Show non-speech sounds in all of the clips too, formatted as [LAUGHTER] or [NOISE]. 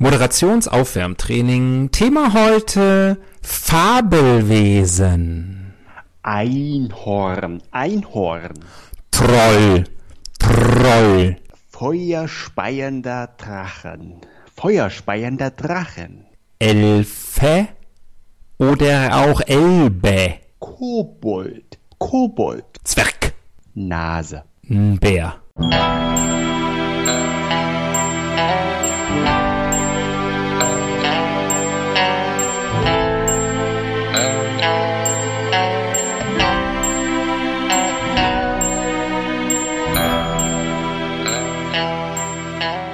Moderationsaufwärmtraining. Thema heute Fabelwesen. Einhorn, Einhorn. Troll, Troll. Feuerspeiender Drachen, Feuerspeiender Drachen. Elfe oder auch Elbe. Kobold, Kobold. Zwerg. Nase. Bär.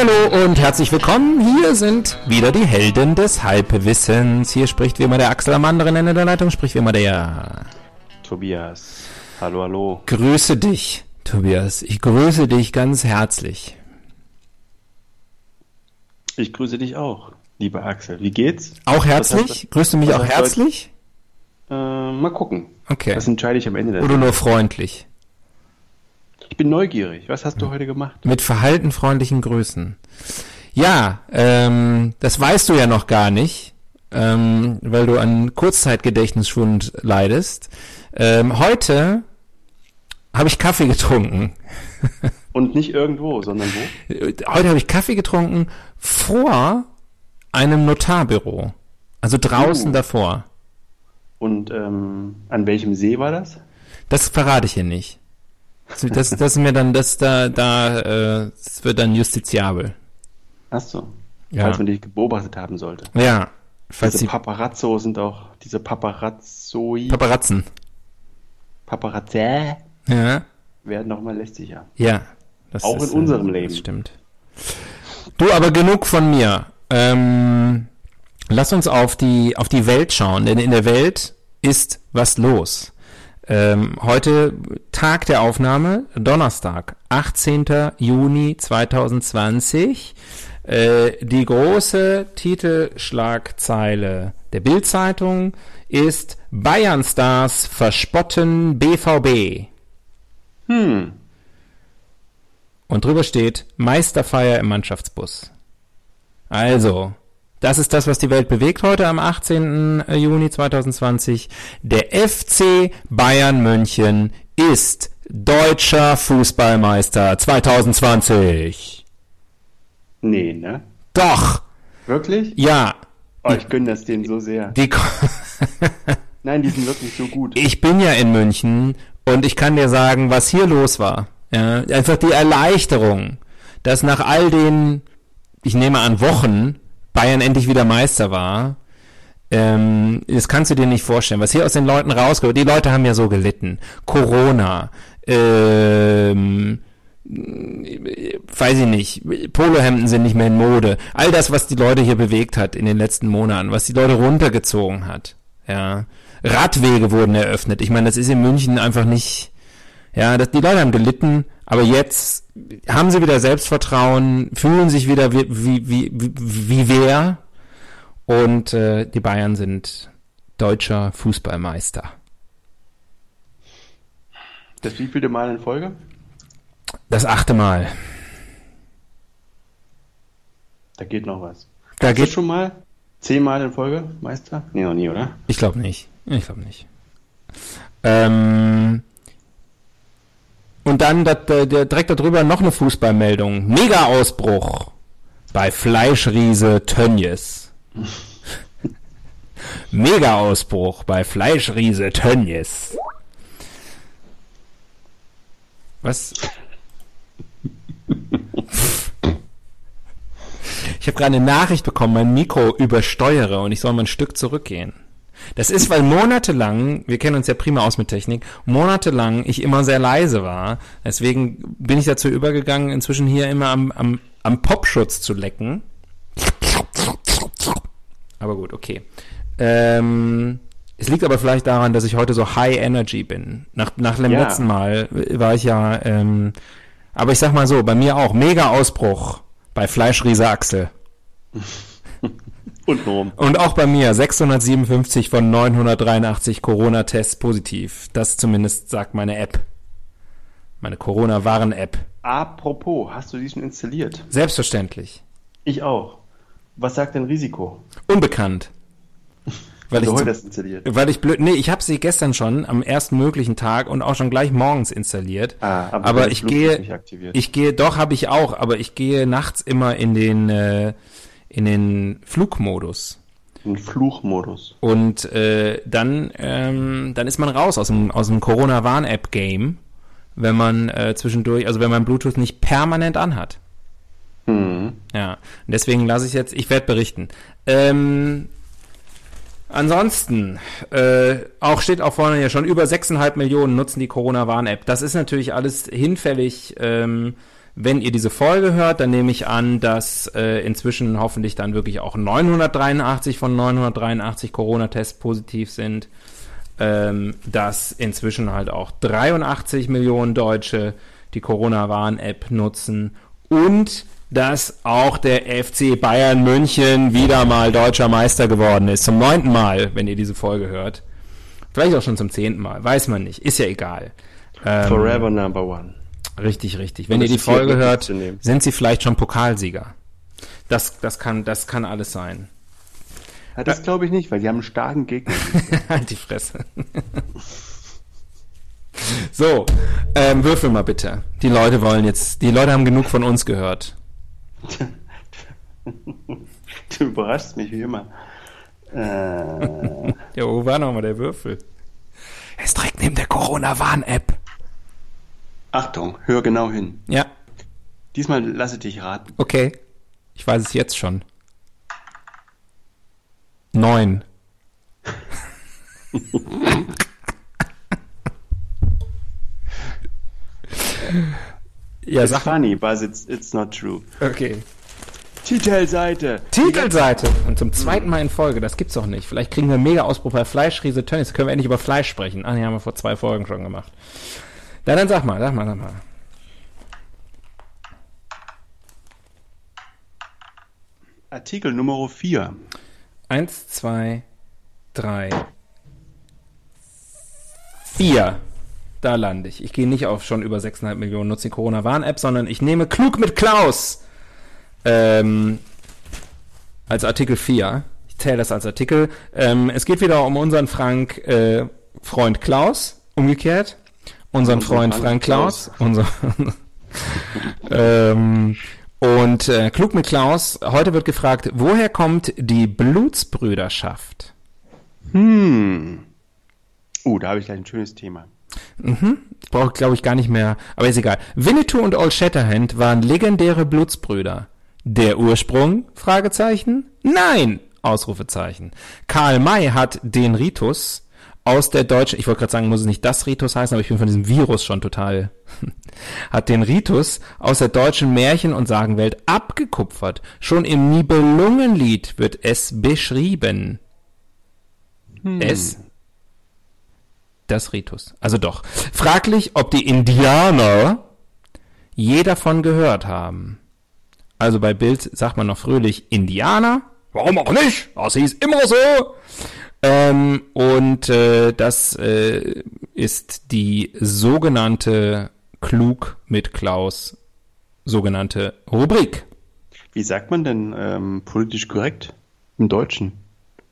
Hallo und herzlich willkommen. Hier sind wieder die Helden des Halbwissens. Hier spricht wie immer der Axel am anderen Ende der Leitung, spricht wie immer der Tobias. Hallo, hallo. Grüße dich, Tobias. Ich grüße dich ganz herzlich. Ich grüße dich auch, lieber Axel. Wie geht's? Auch herzlich? Grüßt du mich auch herzlich? Äh, mal gucken. Okay. Das entscheide ich am Ende der Oder nur freundlich? Ich bin neugierig. Was hast du heute gemacht? Mit verhaltenfreundlichen Grüßen. Ja, ähm, das weißt du ja noch gar nicht, ähm, weil du an Kurzzeitgedächtnisschwund leidest. Ähm, heute habe ich Kaffee getrunken. [LAUGHS] Und nicht irgendwo, sondern wo? Heute habe ich Kaffee getrunken vor einem Notarbüro. Also draußen Uh. davor. Und ähm, an welchem See war das? Das verrate ich hier nicht. Das, das, mir dann, das da, da, äh, das wird dann justiziabel. Ach so. Ja. Falls man dich beobachtet haben sollte. Ja. Falls diese die Paparazzo sind auch, diese Paparazzoi, Paparatzen. Paparazzi Ja. werden noch mal lästiger. Ja. Das Auch in ist, unserem äh, Leben. Das stimmt. Du, aber genug von mir. Ähm, lass uns auf die, auf die Welt schauen, denn in der Welt ist was los. Ähm, heute Tag der Aufnahme, Donnerstag, 18. Juni 2020. Äh, die große Titelschlagzeile der Bildzeitung ist Bayern Stars verspotten BVB. Hm. Und drüber steht Meisterfeier im Mannschaftsbus. Also, das ist das, was die Welt bewegt heute am 18. Juni 2020. Der FC Bayern München ist deutscher Fußballmeister 2020. Nee, ne? Doch, Wirklich? ja, Oh, ich gönne das denen so sehr. die, [LAUGHS] Nein, die sind wirklich so gut. ich bin ja in München und ich kann dir sagen, was hier los war. Ja, einfach die Erleichterung, dass nach all den, ich nehme an, Wochen Bayern endlich wieder Meister war. Ähm, das kannst du dir nicht vorstellen, was hier aus den Leuten rauskommt. Die Leute haben ja so gelitten. Corona, ähm, weiß ich nicht, Polohemden sind nicht mehr in Mode. All das, was die Leute hier bewegt hat in den letzten Monaten, was die Leute runtergezogen hat. Ja. Radwege wurden eröffnet. Ich meine, das ist in München einfach nicht, ja, das, die Leute haben gelitten, aber jetzt haben sie wieder Selbstvertrauen, fühlen sich wieder wie, wie, wie, wie, wie wer und äh, die Bayern sind deutscher Fußballmeister. Das wievielte Mal in Folge? Das achte Mal. Da geht noch was. Da Hast geht, schon mal zehnmal in Folge Meister? Nee, noch nie, oder? ich glaube nicht. Ich glaube nicht. Ähm, und dann dat, der, der, direkt darüber noch eine Fußballmeldung. Mega-Ausbruch bei Fleischriese Tönjes. [LAUGHS] Mega-Ausbruch bei Fleischriese Tönjes. Was? [LAUGHS] Ich habe gerade eine Nachricht bekommen, mein Mikro übersteuere und ich soll mal ein Stück zurückgehen. Das ist, weil monatelang, wir kennen uns ja prima aus mit Technik, monatelang ich immer sehr leise war. Deswegen bin ich dazu übergegangen, inzwischen hier immer am, am, am Popschutz zu lecken. Aber gut, okay. Ähm, es liegt aber vielleicht daran, dass ich heute so High Energy bin. Nach, nach dem Ja. letzten Mal war ich ja, ähm, aber ich sag mal so, bei mir auch, mega Ausbruch bei Fleischriese Axel. [LAUGHS] Und warum? Und auch bei mir 657 von 983 Corona-Tests positiv. Das zumindest sagt meine App. Meine Corona-Warn-App. Apropos, hast du die schon installiert? Selbstverständlich. Ich auch. Was sagt denn Risiko? Unbekannt. [LAUGHS] Weil ich, heute das installiert. weil ich blöd, nee, ich habe sie gestern schon am ersten möglichen Tag und auch schon gleich morgens installiert. Ah, aber aber ich Bluetooth gehe, nicht aktiviert. ich gehe, doch habe ich auch, aber ich gehe nachts immer in den äh, in den Flugmodus. Ein Fluchmodus. Und äh, dann, ähm, dann ist man raus aus dem, aus dem Corona-Warn-App-Game, wenn man äh, zwischendurch, also wenn man Bluetooth nicht permanent anhat. Hm. Ja, und deswegen lasse ich jetzt, ich werde berichten. Ähm, ansonsten, äh, auch steht auch vorne ja schon, über 6,5 Millionen nutzen die Corona-Warn-App. Das ist natürlich alles hinfällig. Ähm, wenn ihr diese Folge hört, dann nehme ich an, dass äh, inzwischen hoffentlich dann wirklich auch 983 von 983 Corona-Tests positiv sind. Ähm, dass inzwischen halt auch 83 Millionen Deutsche die Corona-Warn-App nutzen und dass auch der FC Bayern München wieder mal deutscher Meister geworden ist. Zum neunten Mal, wenn ihr diese Folge hört. Vielleicht auch schon zum zehnten Mal. Weiß man nicht. Ist ja egal. Ähm, Forever number one. Richtig, richtig. Wenn ihr die Folge hört, sind sie vielleicht schon Pokalsieger. Das, das kann, das kann alles sein. Ja, das glaube ich nicht, weil die haben einen starken Gegner. Halt [LAUGHS] die Fresse. [LAUGHS] so, ähm, würfel mal bitte. Die Leute wollen jetzt, die Leute haben genug von uns gehört. [LAUGHS] du überraschst mich wie immer. Äh, Ja, wo war nochmal der Würfel? Er ist direkt neben der Corona-Warn-App. Achtung, hör genau hin. Ja, Diesmal lasse dich raten. okay. Ich weiß es jetzt schon. Neun. ja, It's sag funny, but it's, it's not true. Okay. Titelseite. Titelseite. Und zum zweiten Mal in Folge, das gibt's doch nicht. Vielleicht kriegen wir einen Mega-Ausbruch bei Fleischriese Tönnies. Können wir endlich über Fleisch sprechen. Ah, nee, haben wir vor zwei Folgen schon gemacht. Na, dann sag mal, sag mal, sag mal. Artikel Nummer 4. Eins, zwei, drei, vier. Da lande ich. Ich gehe nicht auf schon über 6,5 Millionen Nutzer Corona-Warn-App, sondern ich nehme Klug mit Klaus ähm, als Artikel 4. Ich zähle das als Artikel. Ähm, es geht wieder um unseren Frank äh, Freund Klaus, umgekehrt. Unseren Freund Frank Klaus. Unser [LAUGHS] ähm, und äh, klug mit Klaus, heute wird gefragt, woher kommt die Blutsbrüderschaft? Hm. Uh, da habe ich gleich ein schönes Thema. Ich brauche, glaube ich, gar nicht mehr, aber ist egal. Winnetou und Old Shatterhand waren legendäre Blutsbrüder. Der Ursprung? Fragezeichen. Nein! Ausrufezeichen. Karl May hat den Ritus aus der deutschen, ich wollte gerade sagen, muss es nicht das Ritus heißen, aber ich bin von diesem Virus schon total, [LAUGHS] hat den Ritus aus der deutschen Märchen- und Sagenwelt abgekupfert. Schon im Nibelungenlied wird es beschrieben. Es das Ritus. Also doch. Fraglich, ob die Indianer je davon gehört haben. Also bei Bild sagt man noch fröhlich Indianer. Warum auch nicht? Das hieß immer so. Ähm, und äh, das äh, ist die sogenannte Klug mit Klaus sogenannte Rubrik. Wie sagt man denn ähm, politisch korrekt im Deutschen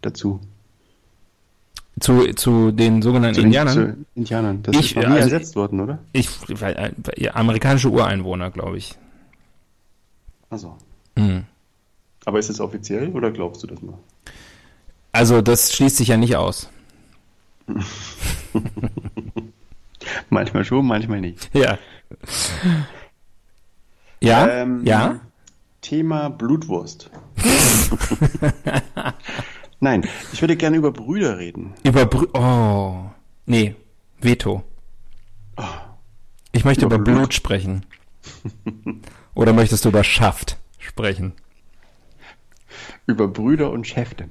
dazu? Zu, zu den sogenannten Zu Indianern. Zu Indianern. Das Ich- ist noch nie also- ersetzt worden, oder? Ich, weil, äh, ja, amerikanische Ureinwohner, glaube ich. Also. Mhm. Aber ist es offiziell oder glaubst du das nur? Also das schließt sich ja nicht aus. [LAUGHS] Manchmal schon, manchmal nicht. Ja. Ja? Ähm, ja? Thema Blutwurst. [LAUGHS] Nein, ich würde gerne über Brüder reden. Über Brü Oh. Nee, Veto. Ich möchte über, Über Blut. Blut. sprechen. Oder möchtest du über Schaft sprechen? Über Brüder und Schäfte.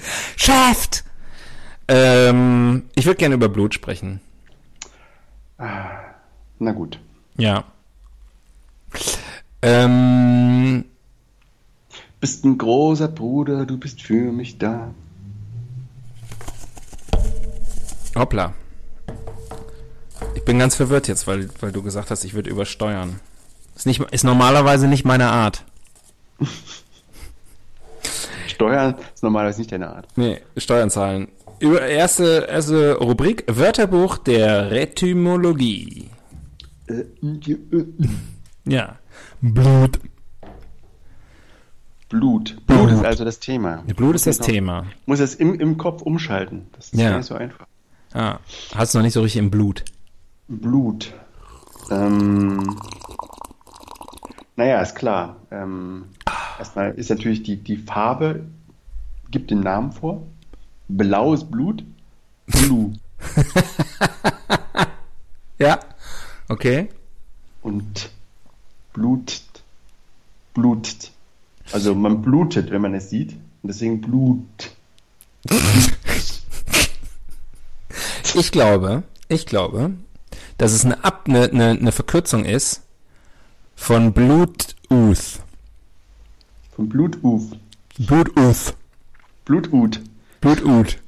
[LAUGHS] Schaft! Ähm, ich würde gerne über Blut sprechen. Na gut. Ja. Ähm, Bist ein großer Bruder, du bist für mich da. hoppla. Ich bin ganz verwirrt jetzt, weil, weil du gesagt hast, ich würde übersteuern. Ist, nicht, ist normalerweise nicht meine Art. Steuern ist normalerweise nicht deine Art. Nee, Steuern zahlen. Über erste, erste Rubrik, Wörterbuch der Retymologie. Äh, Ja. Blut. Blut. Blut. Blut. ist also das Thema. Blut ist das Genau. Thema. Muss es im, im Kopf umschalten. Das ist Ja. gar nicht so einfach. Ah, hast du noch nicht so richtig im Blut. Blut. Ähm, naja, ist klar. Ähm, erstmal ist natürlich die, die Farbe, gibt den Namen vor. Blaues Blut. Blue. [LAUGHS] Ja. Okay. Und Blut. Blut. Also man blutet, wenn man es sieht. Und deswegen Blut. [LAUGHS] Ich glaube, ich glaube, dass es eine, Ab eine, eine, eine Verkürzung ist von Bluetooth. Von Bluetooth. Bluetooth. Bluetooth. Bluetooth.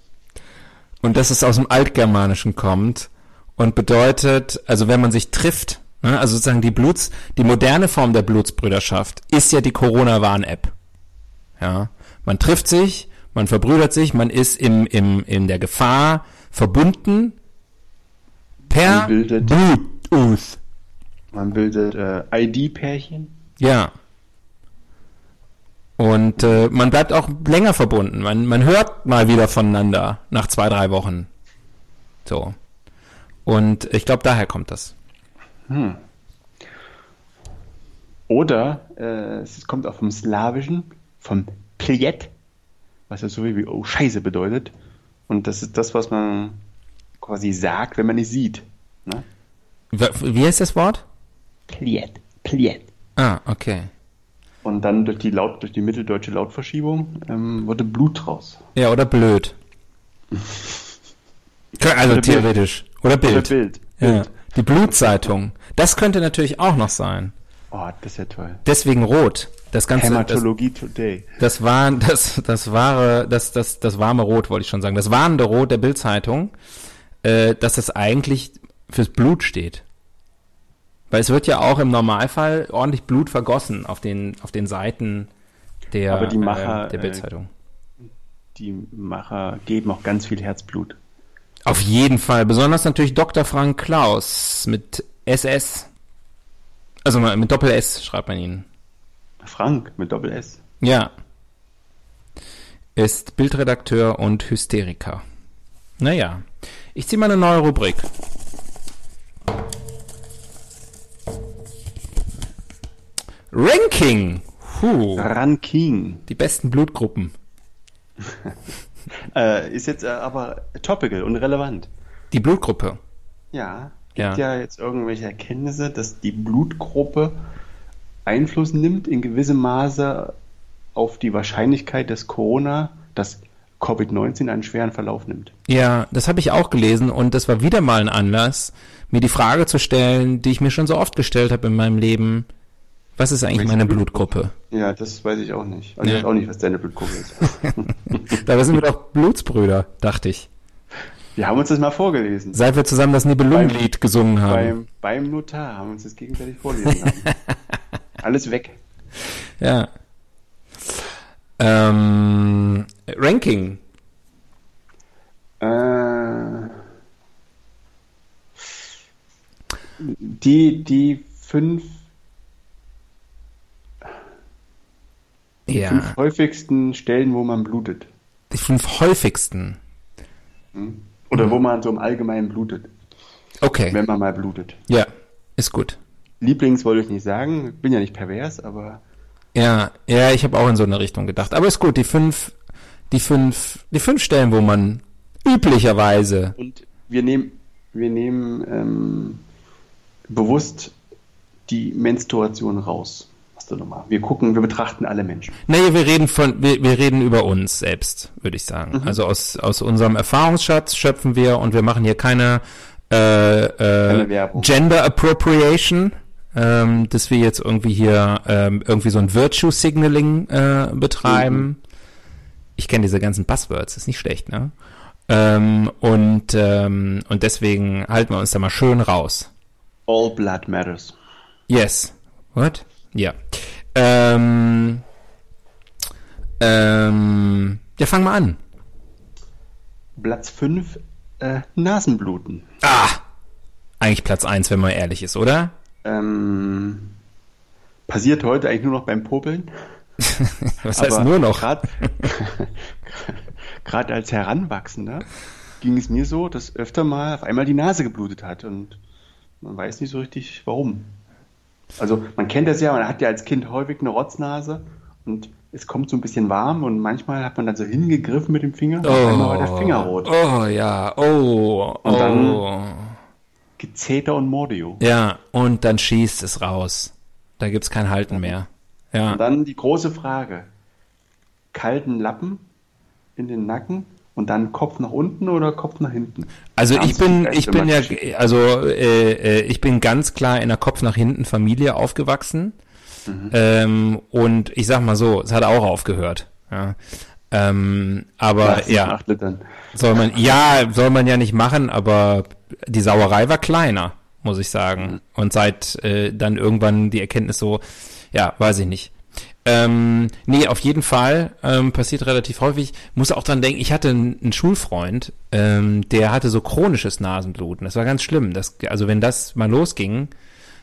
Und dass es aus dem Altgermanischen kommt und bedeutet, also wenn man sich trifft, ne, also sozusagen die Bluts, die moderne Form der Blutsbrüderschaft ist ja die Corona-Warn-App. Ja, man trifft sich, man verbrüdert sich, man ist im, im, in der Gefahr verbunden per Bluetooth. Man bildet äh, ID-Pärchen. Ja. Und äh, man bleibt auch länger verbunden. Man, man hört mal wieder voneinander nach zwei, drei Wochen. So. Und ich glaube, daher kommt das. Oder äh, es kommt auch vom Slawischen, vom Pliet, was ja so wie oh Scheiße bedeutet. Und das ist das, was man quasi sagt, wenn man es sieht. Ne? Wie heißt das Wort? Pliet, Pliet. Ah, okay. Und dann durch die Laut, durch die mitteldeutsche Lautverschiebung ähm, wurde Blut raus. Ja, oder blöd. Also Oder Bild. theoretisch. Oder Bild. Oder Bild. Ja. Bild. Die Blutzeitung. Das könnte natürlich auch noch sein. Oh, das ist ja toll. Deswegen rot. Das ganze, das, Hämatologie Today. Das war das das wahre das das das warme Rot wollte ich schon sagen. Das warnende Rot der Bildzeitung, äh, dass das eigentlich fürs Blut steht. Weil es wird ja auch im Normalfall ordentlich Blut vergossen auf den auf den Seiten der Aber die Macher, äh, der äh, Bildzeitung. Die Macher geben auch ganz viel Herzblut. Auf jeden Fall, besonders natürlich Dr. Frank Klaus mit SS. Also mit Doppel S schreibt man ihn. Frank mit Doppel S. Ja. Ist Bildredakteur und Hysteriker. Naja. Ich ziehe mal eine neue Rubrik. Ranking. Puh. Ranking. Die besten Blutgruppen. [LAUGHS] Äh, ist jetzt äh, aber topical und relevant. Die Blutgruppe. Ja. Gibt Ja. ja. jetzt irgendwelche Erkenntnisse, dass die Blutgruppe Einfluss nimmt in gewissem Maße auf die Wahrscheinlichkeit, dass Corona, dass Covid-19 einen schweren Verlauf nimmt. Ja, das habe ich auch gelesen und das war wieder mal ein Anlass, mir die Frage zu stellen, die ich mir schon so oft gestellt habe in meinem Leben. Was ist eigentlich Welche meine Blutgruppe? Ja, das weiß ich auch nicht. Also Ja. ich weiß auch nicht, was deine Blutgruppe ist. [LAUGHS] Dabei sind wir doch Blutsbrüder, dachte ich. Wir haben uns das mal vorgelesen. Seit wir zusammen das Nibelungenlied gesungen haben. Beim, beim Notar haben wir uns das gegenseitig vorgelesen. lassen. [LAUGHS] Alles weg. Ja. Ähm, Ranking. Äh, die, die fünf, Ja. fünf häufigsten Stellen, wo man blutet. Die fünf häufigsten. Oder wo man so im Allgemeinen blutet. Okay. Wenn man mal blutet. Ja, ist gut. Lieblings wollte ich nicht sagen. Bin ja nicht pervers, aber Ja, ja, ich habe auch in so eine Richtung gedacht. Aber ist gut, die fünf, die fünf, die fünf Stellen, wo man üblicherweise. Und wir nehmen, wir nehmen ähm, bewusst die Menstruation raus. Du nochmal? Wir gucken, wir betrachten alle Menschen. Nee, wir reden von, wir, wir reden über uns selbst, würde ich sagen. Mhm. Also aus, aus unserem Erfahrungsschatz schöpfen wir und wir machen hier keine, äh, äh, Keine Werbung. Gender Appropriation, ähm, dass wir jetzt irgendwie hier ähm, irgendwie so ein Virtue Signaling äh, betreiben. Mhm. Ich kenne diese ganzen Buzzwords, ist nicht schlecht, ne? Ähm, und, ähm, und deswegen halten wir uns da mal schön raus. All blood matters. Yes. What? Ja. Ähm, ähm, ja, fang mal an. Platz 5, äh, Nasenbluten. Ah! Eigentlich Platz eins, wenn man ehrlich ist, oder? Ähm, passiert heute eigentlich nur noch beim Popeln. [LAUGHS] Was heißt nur noch? Gerade [LAUGHS] als Heranwachsender ging es mir so, dass öfter mal auf einmal die Nase geblutet hat und man weiß nicht so richtig warum. Also man kennt das ja, man hat ja als Kind häufig eine Rotznase und es kommt so ein bisschen warm und manchmal hat man dann so hingegriffen mit dem Finger und einmal war der Finger rot. Oh ja, oh, Und dann- oh. Gezeter und Mordio. Ja, und dann schießt es raus. Da gibt's kein Halten mehr. Ja. Und dann die große Frage. Kalten Lappen in den Nacken und dann Kopf nach unten oder Kopf nach hinten? Also Ganz ich bin, ich bin ja, also äh, äh, ich bin ganz klar in der Kopf nach hinten Familie aufgewachsen. Mhm. Ähm, und ich sag mal so, es hat auch aufgehört. Ja. Ähm, aber ja, soll man, ja, soll man ja nicht machen, aber die Sauerei war kleiner, muss ich sagen. Und seit äh, dann irgendwann die Erkenntnis so, ja, weiß ich nicht. Ähm, nee, auf jeden Fall ähm, passiert relativ häufig. Muss auch dran denken, ich hatte einen, einen Schulfreund, ähm, der hatte so chronisches Nasenbluten. Das war ganz schlimm. Das, also wenn das mal losging,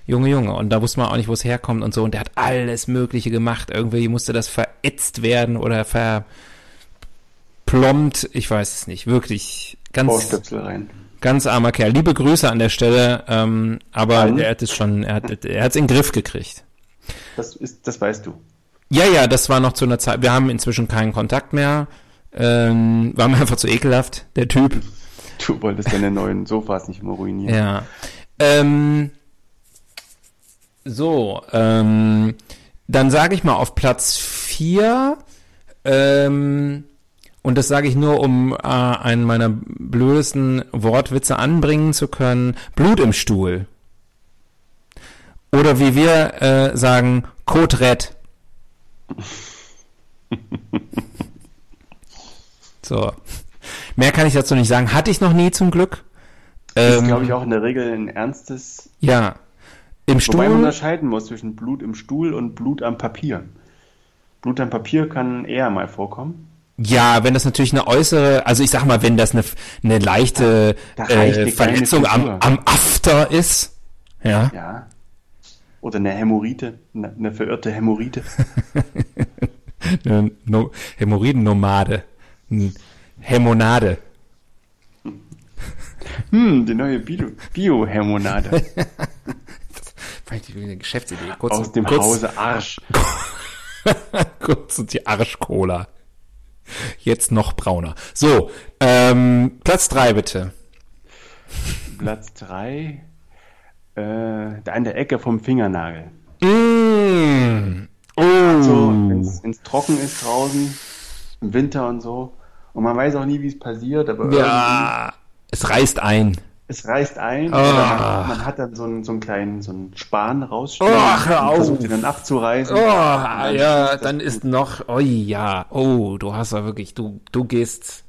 Junge, Junge, und da wusste man auch nicht, wo es herkommt und so. Und der hat alles Mögliche gemacht. Irgendwie musste das verätzt werden oder verplombt. Ich weiß es nicht. Wirklich ganz, ganz armer Kerl. Liebe Grüße an der Stelle. Ähm, aber An? er hat es schon, er hat, er hat es in den Griff gekriegt. Das, ist, das weißt du. Ja, ja, das war noch zu einer Zeit. Wir haben inzwischen keinen Kontakt mehr. Ähm, war mir einfach zu ekelhaft, der Typ. Du wolltest deine neuen Sofas nicht mehr ruinieren. Ja. Ähm, so, ähm, dann sage ich mal auf Platz 4, ähm, und das sage ich nur, um äh, einen meiner blödesten Wortwitze anbringen zu können, Blut im Stuhl. Oder wie wir äh, sagen, Kotret. [LAUGHS] so. Mehr kann ich dazu nicht sagen. Hatte ich noch nie zum Glück. Das ist, Ähm, glaube ich, auch in der Regel ein ernstes, ja. Im wobei man Stuhl. unterscheiden muss zwischen Blut im Stuhl und Blut am Papier. Blut am Papier kann eher mal vorkommen. Ja, wenn das natürlich eine äußere, also ich sag mal, wenn das eine, eine leichte Da reicht äh, Verletzung am, am After ist. Ja. Ja. Oder eine Hämorrhoide, eine, eine verirrte Hämorrhoide. [LAUGHS] Eine no Hämorrhoidennomade. Hämonade. Hm, die neue Bio- Bio-Hämonade [LAUGHS] Vielleicht eine Geschäftsidee. Kurz, aus dem kurz, Hause Arsch. [LAUGHS] kurz und die Arschcola. Jetzt noch brauner. So, ähm, Platz drei bitte. Platz 3, äh, da an der Ecke vom Fingernagel. Mm. Oh. So, wenn es trocken ist draußen, im Winter und so. Und man weiß auch nie, wie es passiert, aber ja, es reißt ein. es reißt ein. Ah. Oder man, man hat dann so einen, so einen kleinen so einen Span rausstehen Ach, hör versucht auf. ihn dann abzureißen. Oh, Und ja, schießt das dann ist noch, oh ja, oh, du hast ja wirklich, du, du gehst,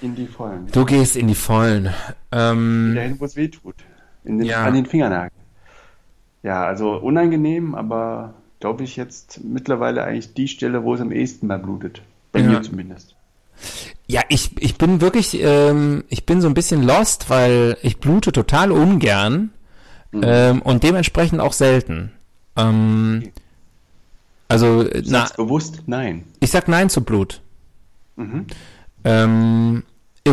in die Vollen. du gehst in die Vollen. Ähm, Dahin, wo es weh tut. In den, Ja. An den Fingernagel. Ja, also unangenehm, aber glaube ich jetzt mittlerweile eigentlich die Stelle, wo es am ehesten mal blutet. Bei Ja. mir zumindest. ja, ich, ich bin wirklich, ähm, ich bin so ein bisschen lost, weil ich blute total ungern ähm, und dementsprechend auch selten. Ähm, also, Du na, bewusst nein. ich sag Nein zu Blut. Mhm. Ähm,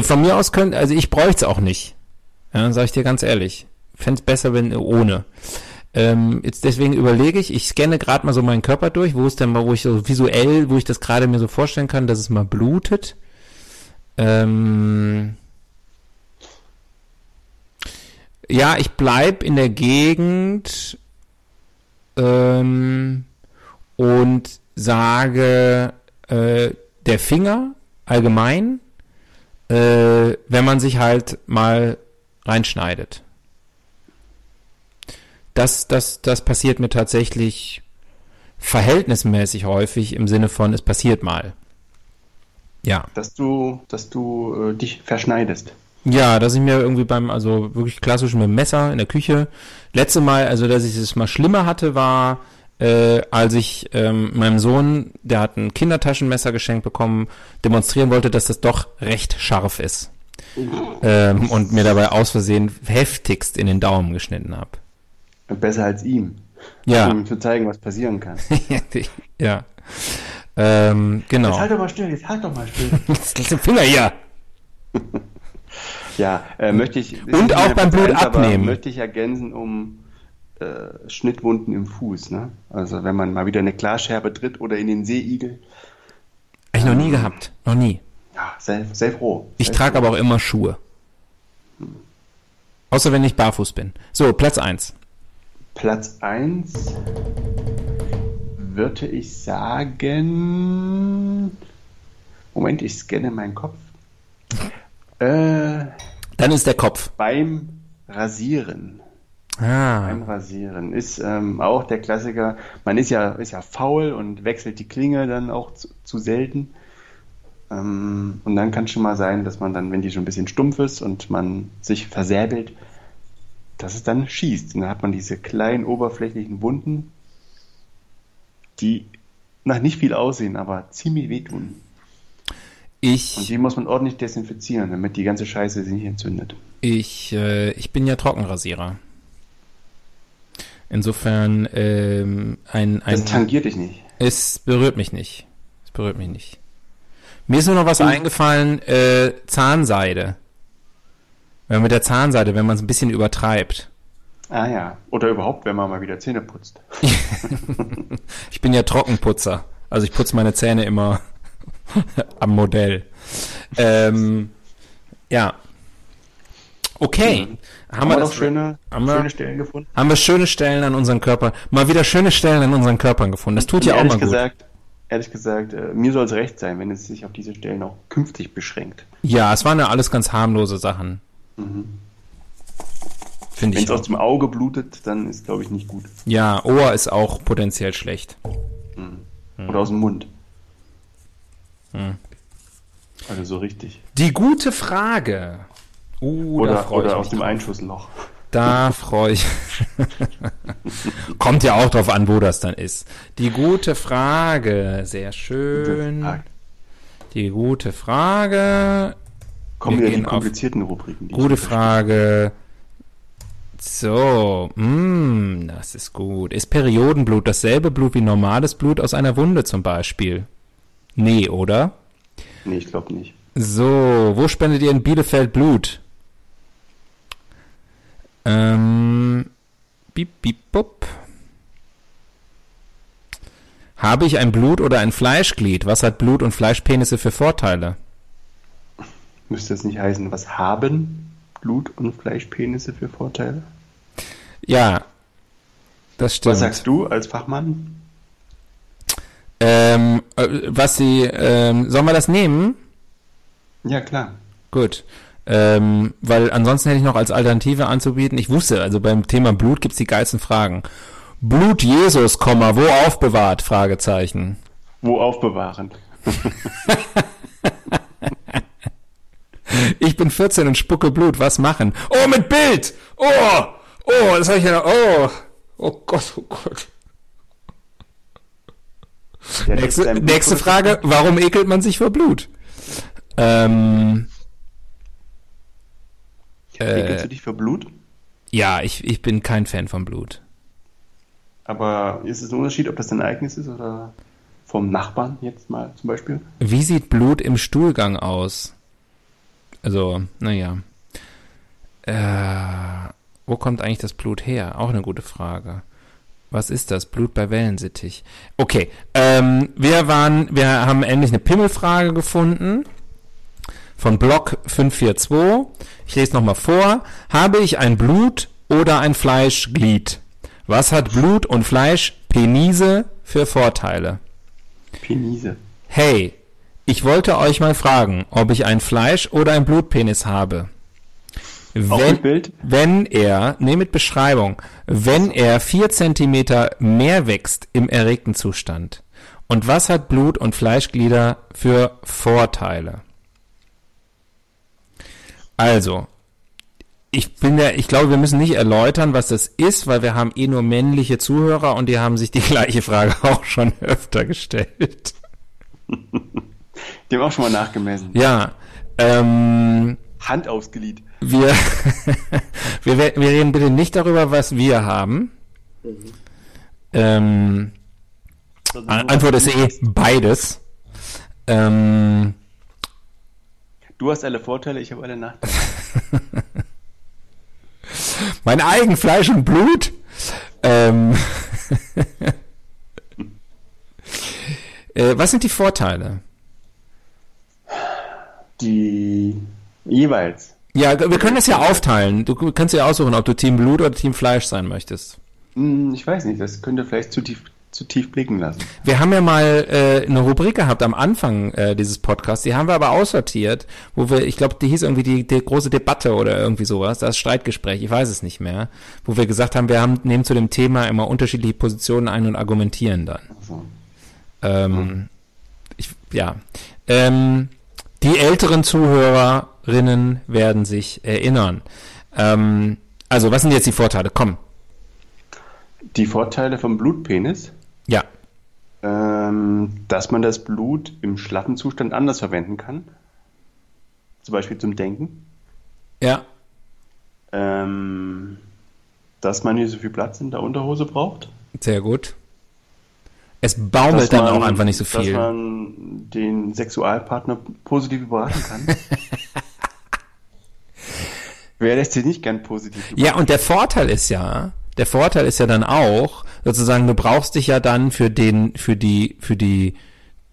von mir aus könnte, also ich bräuchte es auch nicht. Ja, sag ich dir ganz ehrlich. Fände es besser, wenn ohne. ähm, jetzt deswegen überlege ich, ich scanne gerade mal so meinen Körper durch, wo es denn mal, wo ich so visuell, wo ich das gerade mir so vorstellen kann, dass es mal blutet. Ähm, ja, ich bleib in der Gegend ähm, und sage, äh, der Finger allgemein, äh, wenn man sich halt mal reinschneidet. Das, das, das passiert mir tatsächlich verhältnismäßig häufig im Sinne von, es passiert mal. Ja. Dass du, dass du äh, dich verschneidest. Ja, dass ich mir irgendwie beim, also wirklich klassisch mit dem Messer in der Küche. Letzte Mal, also dass ich es mal schlimmer hatte, war, äh, als ich ähm, meinem Sohn, der hat ein Kindertaschenmesser geschenkt bekommen, demonstrieren wollte, dass das doch recht scharf ist. Ähm, und mir dabei aus Versehen heftigst in den Daumen geschnitten habe. Besser als ihm. Ja. Um ihm zu zeigen, was passieren kann. [LAUGHS] ja. Ähm, genau. Jetzt halt doch mal still, jetzt halt doch mal still. [LAUGHS] Jetzt lass den Finger hier. ja, äh, möchte ich. Und auch beim Blut abnehmen. Möchte ich ergänzen um äh, Schnittwunden im Fuß. Ne? Also wenn man mal wieder eine Glasscherbe tritt oder in den Seeigel. Hab ich noch nie gehabt. Noch nie. Ja, sehr, sehr froh. Ich trage aber auch immer Schuhe. Außer wenn ich barfuß bin. So, Platz 1. Platz 1 würde ich sagen. Moment, ich scanne meinen Kopf. Äh, Dann ist der Kopf. beim Rasieren. Ah. Beim Rasieren ist ähm, auch der Klassiker. Man ist ja, ist ja faul und wechselt die Klinge dann auch zu, zu selten. Ähm, und dann kann es schon mal sein, dass man dann, wenn die schon ein bisschen stumpf ist und man sich versäbelt, dass es dann schießt. Und dann hat man diese kleinen oberflächlichen Wunden, die nach nicht viel aussehen, aber ziemlich wehtun. Und Ich, die muss man ordentlich desinfizieren, damit die ganze Scheiße sich nicht entzündet. ich, äh, ich bin ja Trockenrasierer. Insofern ähm, ein, Das ein tangiert dich nicht. es berührt mich nicht. Es berührt mich nicht. Mir ist nur noch was eingefallen, äh, Zahnseide. Wenn man mit der Zahnseide, wenn man es ein bisschen übertreibt. Ah ja. Oder überhaupt, wenn man mal wieder Zähne putzt. [LAUGHS] Ich bin ja Trockenputzer. Also ich putze meine Zähne immer [LAUGHS] am Modell. Ähm, ja. Okay. Haben, wir noch das, schöne, haben wir- schöne Stellen gefunden? haben wir schöne Stellen an unseren Körpern. Mal wieder schöne Stellen an unseren Körpern gefunden. Das tut ja auch mal gut. gesagt, Ehrlich gesagt, äh, mir soll es recht sein, wenn es sich auf diese Stellen auch künftig beschränkt. Ja, es waren ja alles ganz harmlose Sachen. Finde Wenn ich es aus dem Auge blutet, dann ist, glaube ich, nicht gut. Ja, Ohr ist auch potenziell schlecht. Oder aus dem Mund. Hm. Also so richtig. Die gute Frage. Uh, Oder, oder ich aus dem drauf. Einschussloch. Da freue ich. [LAUGHS] Kommt ja auch drauf an, wo das dann ist. Die gute Frage. Sehr schön. Die gute Frage. Kommen Wir wieder die komplizierten Rubriken. die Gute Frage. So, mm, das ist gut. Ist Periodenblut dasselbe Blut wie normales Blut aus einer Wunde zum Beispiel? Nee, oder? Nee, ich glaube nicht. So, wo spendet ihr in Bielefeld Blut? Ähm, bip, bip, bup. Habe ich ein Blut- oder ein Fleischglied? Was hat Blut- und Fleischpenisse für Vorteile? Müsste es nicht heißen, was haben Blut- und Fleischpenisse für Vorteile? Ja, das stimmt. Was sagst du als Fachmann? Ähm, äh, was sie, ähm, sollen wir das nehmen? Ja, klar. Gut. Ähm, weil ansonsten hätte ich noch als Alternative anzubieten. Ich wusste, also beim Thema Blut gibt's die geilsten Fragen. Blut Jesus, Komma, wo aufbewahrt? Fragezeichen. Wo aufbewahren? [LAUGHS] Ich bin 14 und spucke Blut, was machen? Oh, mit Bild! Oh! Oh, das habe ich ja noch. Oh! Oh Gott, oh Gott. Nächste, nächste Frage, warum ekelt man sich vor Blut? Ähm, Ekelst äh, du dich für Blut? ja, ich, ich bin kein Fan von Blut. Aber ist es ein Unterschied, ob das dein eigenes ist oder vom Nachbarn jetzt mal zum Beispiel? Wie sieht Blut im Stuhlgang aus? Also, naja. Äh, wo kommt eigentlich das Blut her? Auch eine gute Frage. Was ist das? Blut bei Wellensittich. Okay, ähm, wir waren, wir haben endlich eine Pimmelfrage gefunden von Block 542. Ich lese nochmal vor. Habe ich ein Blut oder ein Fleischglied? Was hat Blut und Fleisch Penise für Vorteile? Penise. Hey, ich wollte euch mal fragen, ob ich ein Fleisch oder ein Blutpenis habe. Wenn, wenn er, nee, mit Beschreibung, wenn er vier Zentimeter mehr wächst im erregten Zustand. Und was hat Blut- und Fleischglieder für Vorteile? Also, ich bin der, ich glaube, wir müssen nicht erläutern, was das ist, weil wir haben eh nur männliche Zuhörer und die haben sich die gleiche Frage [LAUGHS] auch schon öfter gestellt. [LAUGHS] Die haben auch schon mal nachgemessen. Ja, ähm, Hand aufs Glied. wir, [LAUGHS] wir, wir reden bitte nicht darüber, was wir haben. Ähm, An- Antwort ist eh beides. Ähm, Du hast alle Vorteile, ich habe alle Nachteile. [LAUGHS] mein eigen Fleisch und Blut. Ähm, [LAUGHS] äh, was sind die Vorteile? Die jeweils. Ja, wir können das ja aufteilen. Du kannst ja aussuchen, ob du Team Blut oder Team Fleisch sein möchtest. Hm, ich weiß nicht, das könnte vielleicht zu tief, zu tief blicken lassen. Wir haben ja mal äh, eine Rubrik gehabt am Anfang äh, dieses Podcasts, die haben wir aber aussortiert, wo wir, ich glaube, die hieß irgendwie die, die große Debatte oder irgendwie sowas, das Streitgespräch, ich weiß es nicht mehr, wo wir gesagt haben, wir haben nehmen zu dem Thema immer unterschiedliche Positionen ein und argumentieren dann. Also, Ähm, ich, ja. Ähm, die älteren Zuhörerinnen werden sich erinnern. Ähm, also, was sind jetzt die Vorteile? Komm. die Vorteile vom Blutpenis, Ja. ähm, dass man das Blut im schlaffen Zustand anders verwenden kann. Zum Beispiel zum Denken. Ja. Ähm, dass man nicht so viel Platz in der Unterhose braucht. Sehr gut. Es baumelt Dass dann man- auch einfach nicht so viel. Dass man den Sexualpartner positiv überraschen kann. [LAUGHS] Wer lässt sich nicht gern positiv Ja, und der Vorteil ist ja, der Vorteil ist ja dann auch, sozusagen, du brauchst dich ja dann für den, für die, für die,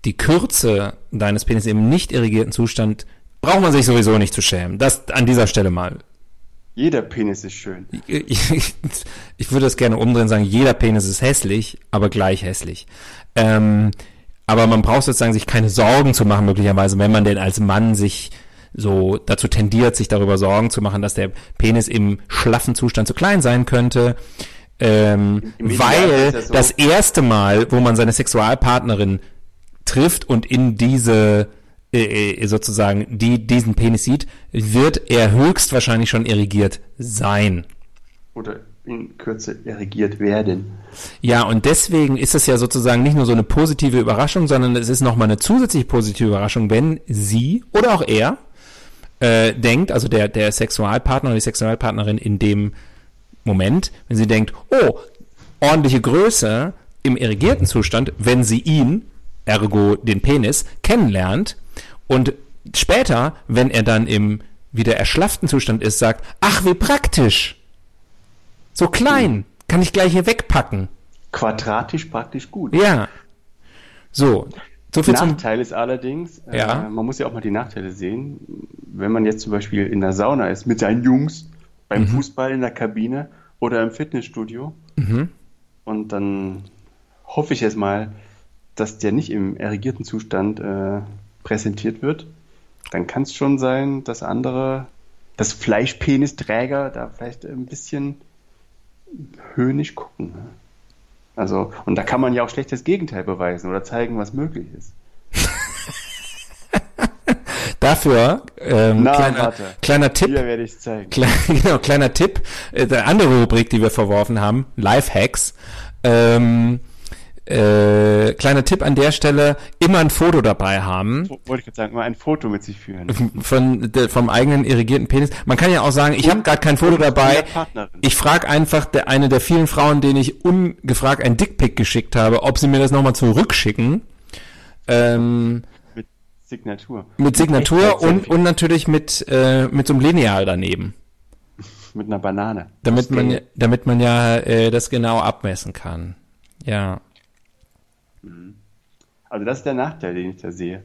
die Kürze deines Penis im nicht irrigierten Zustand, braucht man sich sowieso nicht zu schämen. Das an dieser Stelle mal. Jeder Penis ist schön. [LAUGHS] Ich, würde das gerne umdrehen und sagen, jeder Penis ist hässlich, aber gleich hässlich. Ähm, aber man braucht sozusagen sich keine Sorgen zu machen, möglicherweise, wenn man denn als Mann sich so dazu tendiert, sich darüber Sorgen zu machen, dass der Penis im schlaffen Zustand zu klein sein könnte. Ähm, weil das so- das erste Mal, wo man seine Sexualpartnerin trifft und in diese äh, äh, sozusagen die diesen Penis sieht, wird er höchstwahrscheinlich schon irrigiert sein. Oder in Kürze erregiert werden. Ja, und deswegen ist es ja sozusagen nicht nur so eine positive Überraschung, sondern es ist nochmal eine zusätzliche positive Überraschung, wenn sie oder auch er äh, denkt, also der, der Sexualpartner oder die Sexualpartnerin in dem Moment, wenn sie denkt, oh, ordentliche Größe im irrigierten Zustand, wenn sie ihn, ergo den Penis, kennenlernt und später, wenn er dann im wieder erschlafften Zustand ist, sagt, ach, wie praktisch. So klein, kann ich gleich hier wegpacken. Quadratisch praktisch gut. Ja. So, so viel zum Nachteil ist allerdings, Ja. äh, man muss ja auch mal die Nachteile sehen. Wenn man jetzt zum Beispiel in der Sauna ist mit seinen Jungs, beim Mhm. Fußball in der Kabine oder im Fitnessstudio Mhm. und dann hoffe ich jetzt mal, dass der nicht im erregierten Zustand äh, präsentiert wird, dann kann es schon sein, dass andere, dass Fleischpenisträger da vielleicht ein bisschen höhnisch gucken. ne? Also, und da kann man ja auch schlecht das Gegenteil beweisen oder zeigen, was möglich ist. [LAUGHS] Dafür, ähm, Na, kleiner, warte. kleiner Tipp, Hier werde ich zeigen. Klein, [LAUGHS] genau, kleiner Tipp, äh, der andere Rubrik, die wir verworfen haben, Lifehacks. Ähm, äh, kleiner Tipp an der Stelle, immer ein Foto dabei haben Wollte ich gerade sagen, mal ein Foto mit sich führen. von der, vom eigenen irrigierten Penis. Man kann ja auch sagen, ich habe gerade kein Foto dabei. Ich frage einfach der, eine der vielen Frauen, denen ich ungefragt ein Dickpick geschickt habe, ob sie mir das nochmal zurückschicken. Ähm, Mit Signatur. mit Signatur und, und natürlich mit, äh, mit so einem Lineal daneben. [LAUGHS] mit einer Banane. Damit man, damit man ja äh, das genau abmessen kann. Ja. Also das ist der Nachteil, den ich da sehe.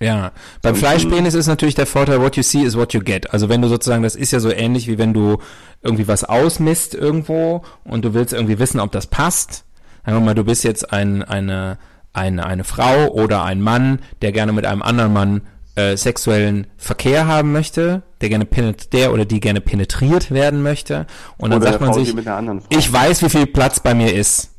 Ja, beim Fleischpenis ist natürlich der Vorteil, what you see is what you get. Also wenn du sozusagen, das ist ja so ähnlich wie wenn du irgendwie was ausmisst irgendwo und du willst irgendwie wissen, ob das passt. Sagen wir mal, du bist jetzt ein, eine, eine, eine Frau oder ein Mann, der gerne mit einem anderen Mann äh, sexuellen Verkehr haben möchte, der gerne der oder die gerne penetriert werden möchte. Und dann Oder sagt man Frau, sich, ich weiß, wie viel Platz bei mir ist.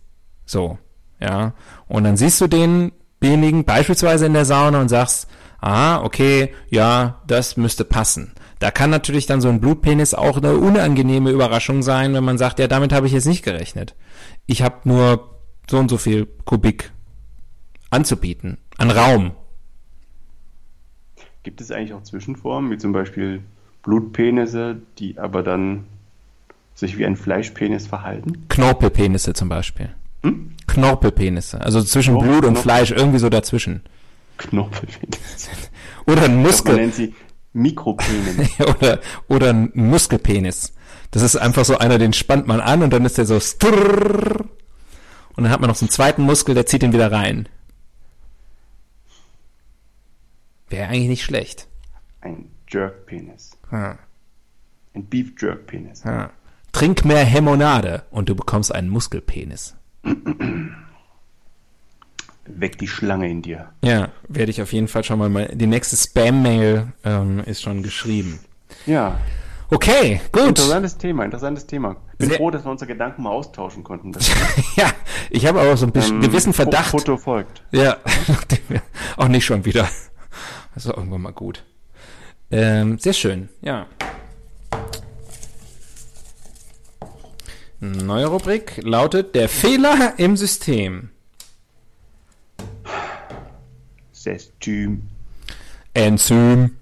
So, ja. Und dann siehst du denjenigen beispielsweise in der Sauna und sagst, ah, okay, ja, das müsste passen. Da kann natürlich dann so ein Blutpenis auch eine unangenehme Überraschung sein, wenn man sagt, ja, damit habe ich jetzt nicht gerechnet. Ich habe nur so und so viel Kubik anzubieten an Raum. Gibt es eigentlich auch Zwischenformen, wie zum Beispiel Blutpenisse, die aber dann sich wie ein Fleischpenis verhalten? Knorpelpenisse zum Beispiel. Hm? Knorpelpenisse. Also zwischen Knorpel- Blut und Knorpel- Fleisch, irgendwie so dazwischen. Knorpelpenis. [LAUGHS] Oder ein Man Muskel. nennt sie Mikropenis. [LAUGHS] oder, oder ein Muskelpenis. Das ist einfach so einer, den spannt man an und dann ist der so strrrr. und dann hat man noch so einen zweiten Muskel, der zieht ihn wieder rein. Wäre eigentlich nicht schlecht. Ein Jerkpenis. Ein Beef Jerkpenis. Trink mehr Hemonade und du bekommst einen Muskelpenis. [CLEARS THROAT] Weck die Schlange in dir. Ja, werde ich auf jeden Fall schon mal, mal die nächste Spam-Mail ähm, ist schon geschrieben. Ja, Okay, gut. interessantes Thema, interessantes Thema. Bin Sehr- froh, dass wir unsere Gedanken mal austauschen konnten. [LAUGHS] Ja, ich habe aber so einen ähm, gewissen Verdacht. Foto folgt. Ja, [LAUGHS] auch nicht schon wieder. Das war irgendwann mal gut. Ähm, sehr schön, ja. Neue Rubrik lautet der Fehler im System. Sestym. Enzym.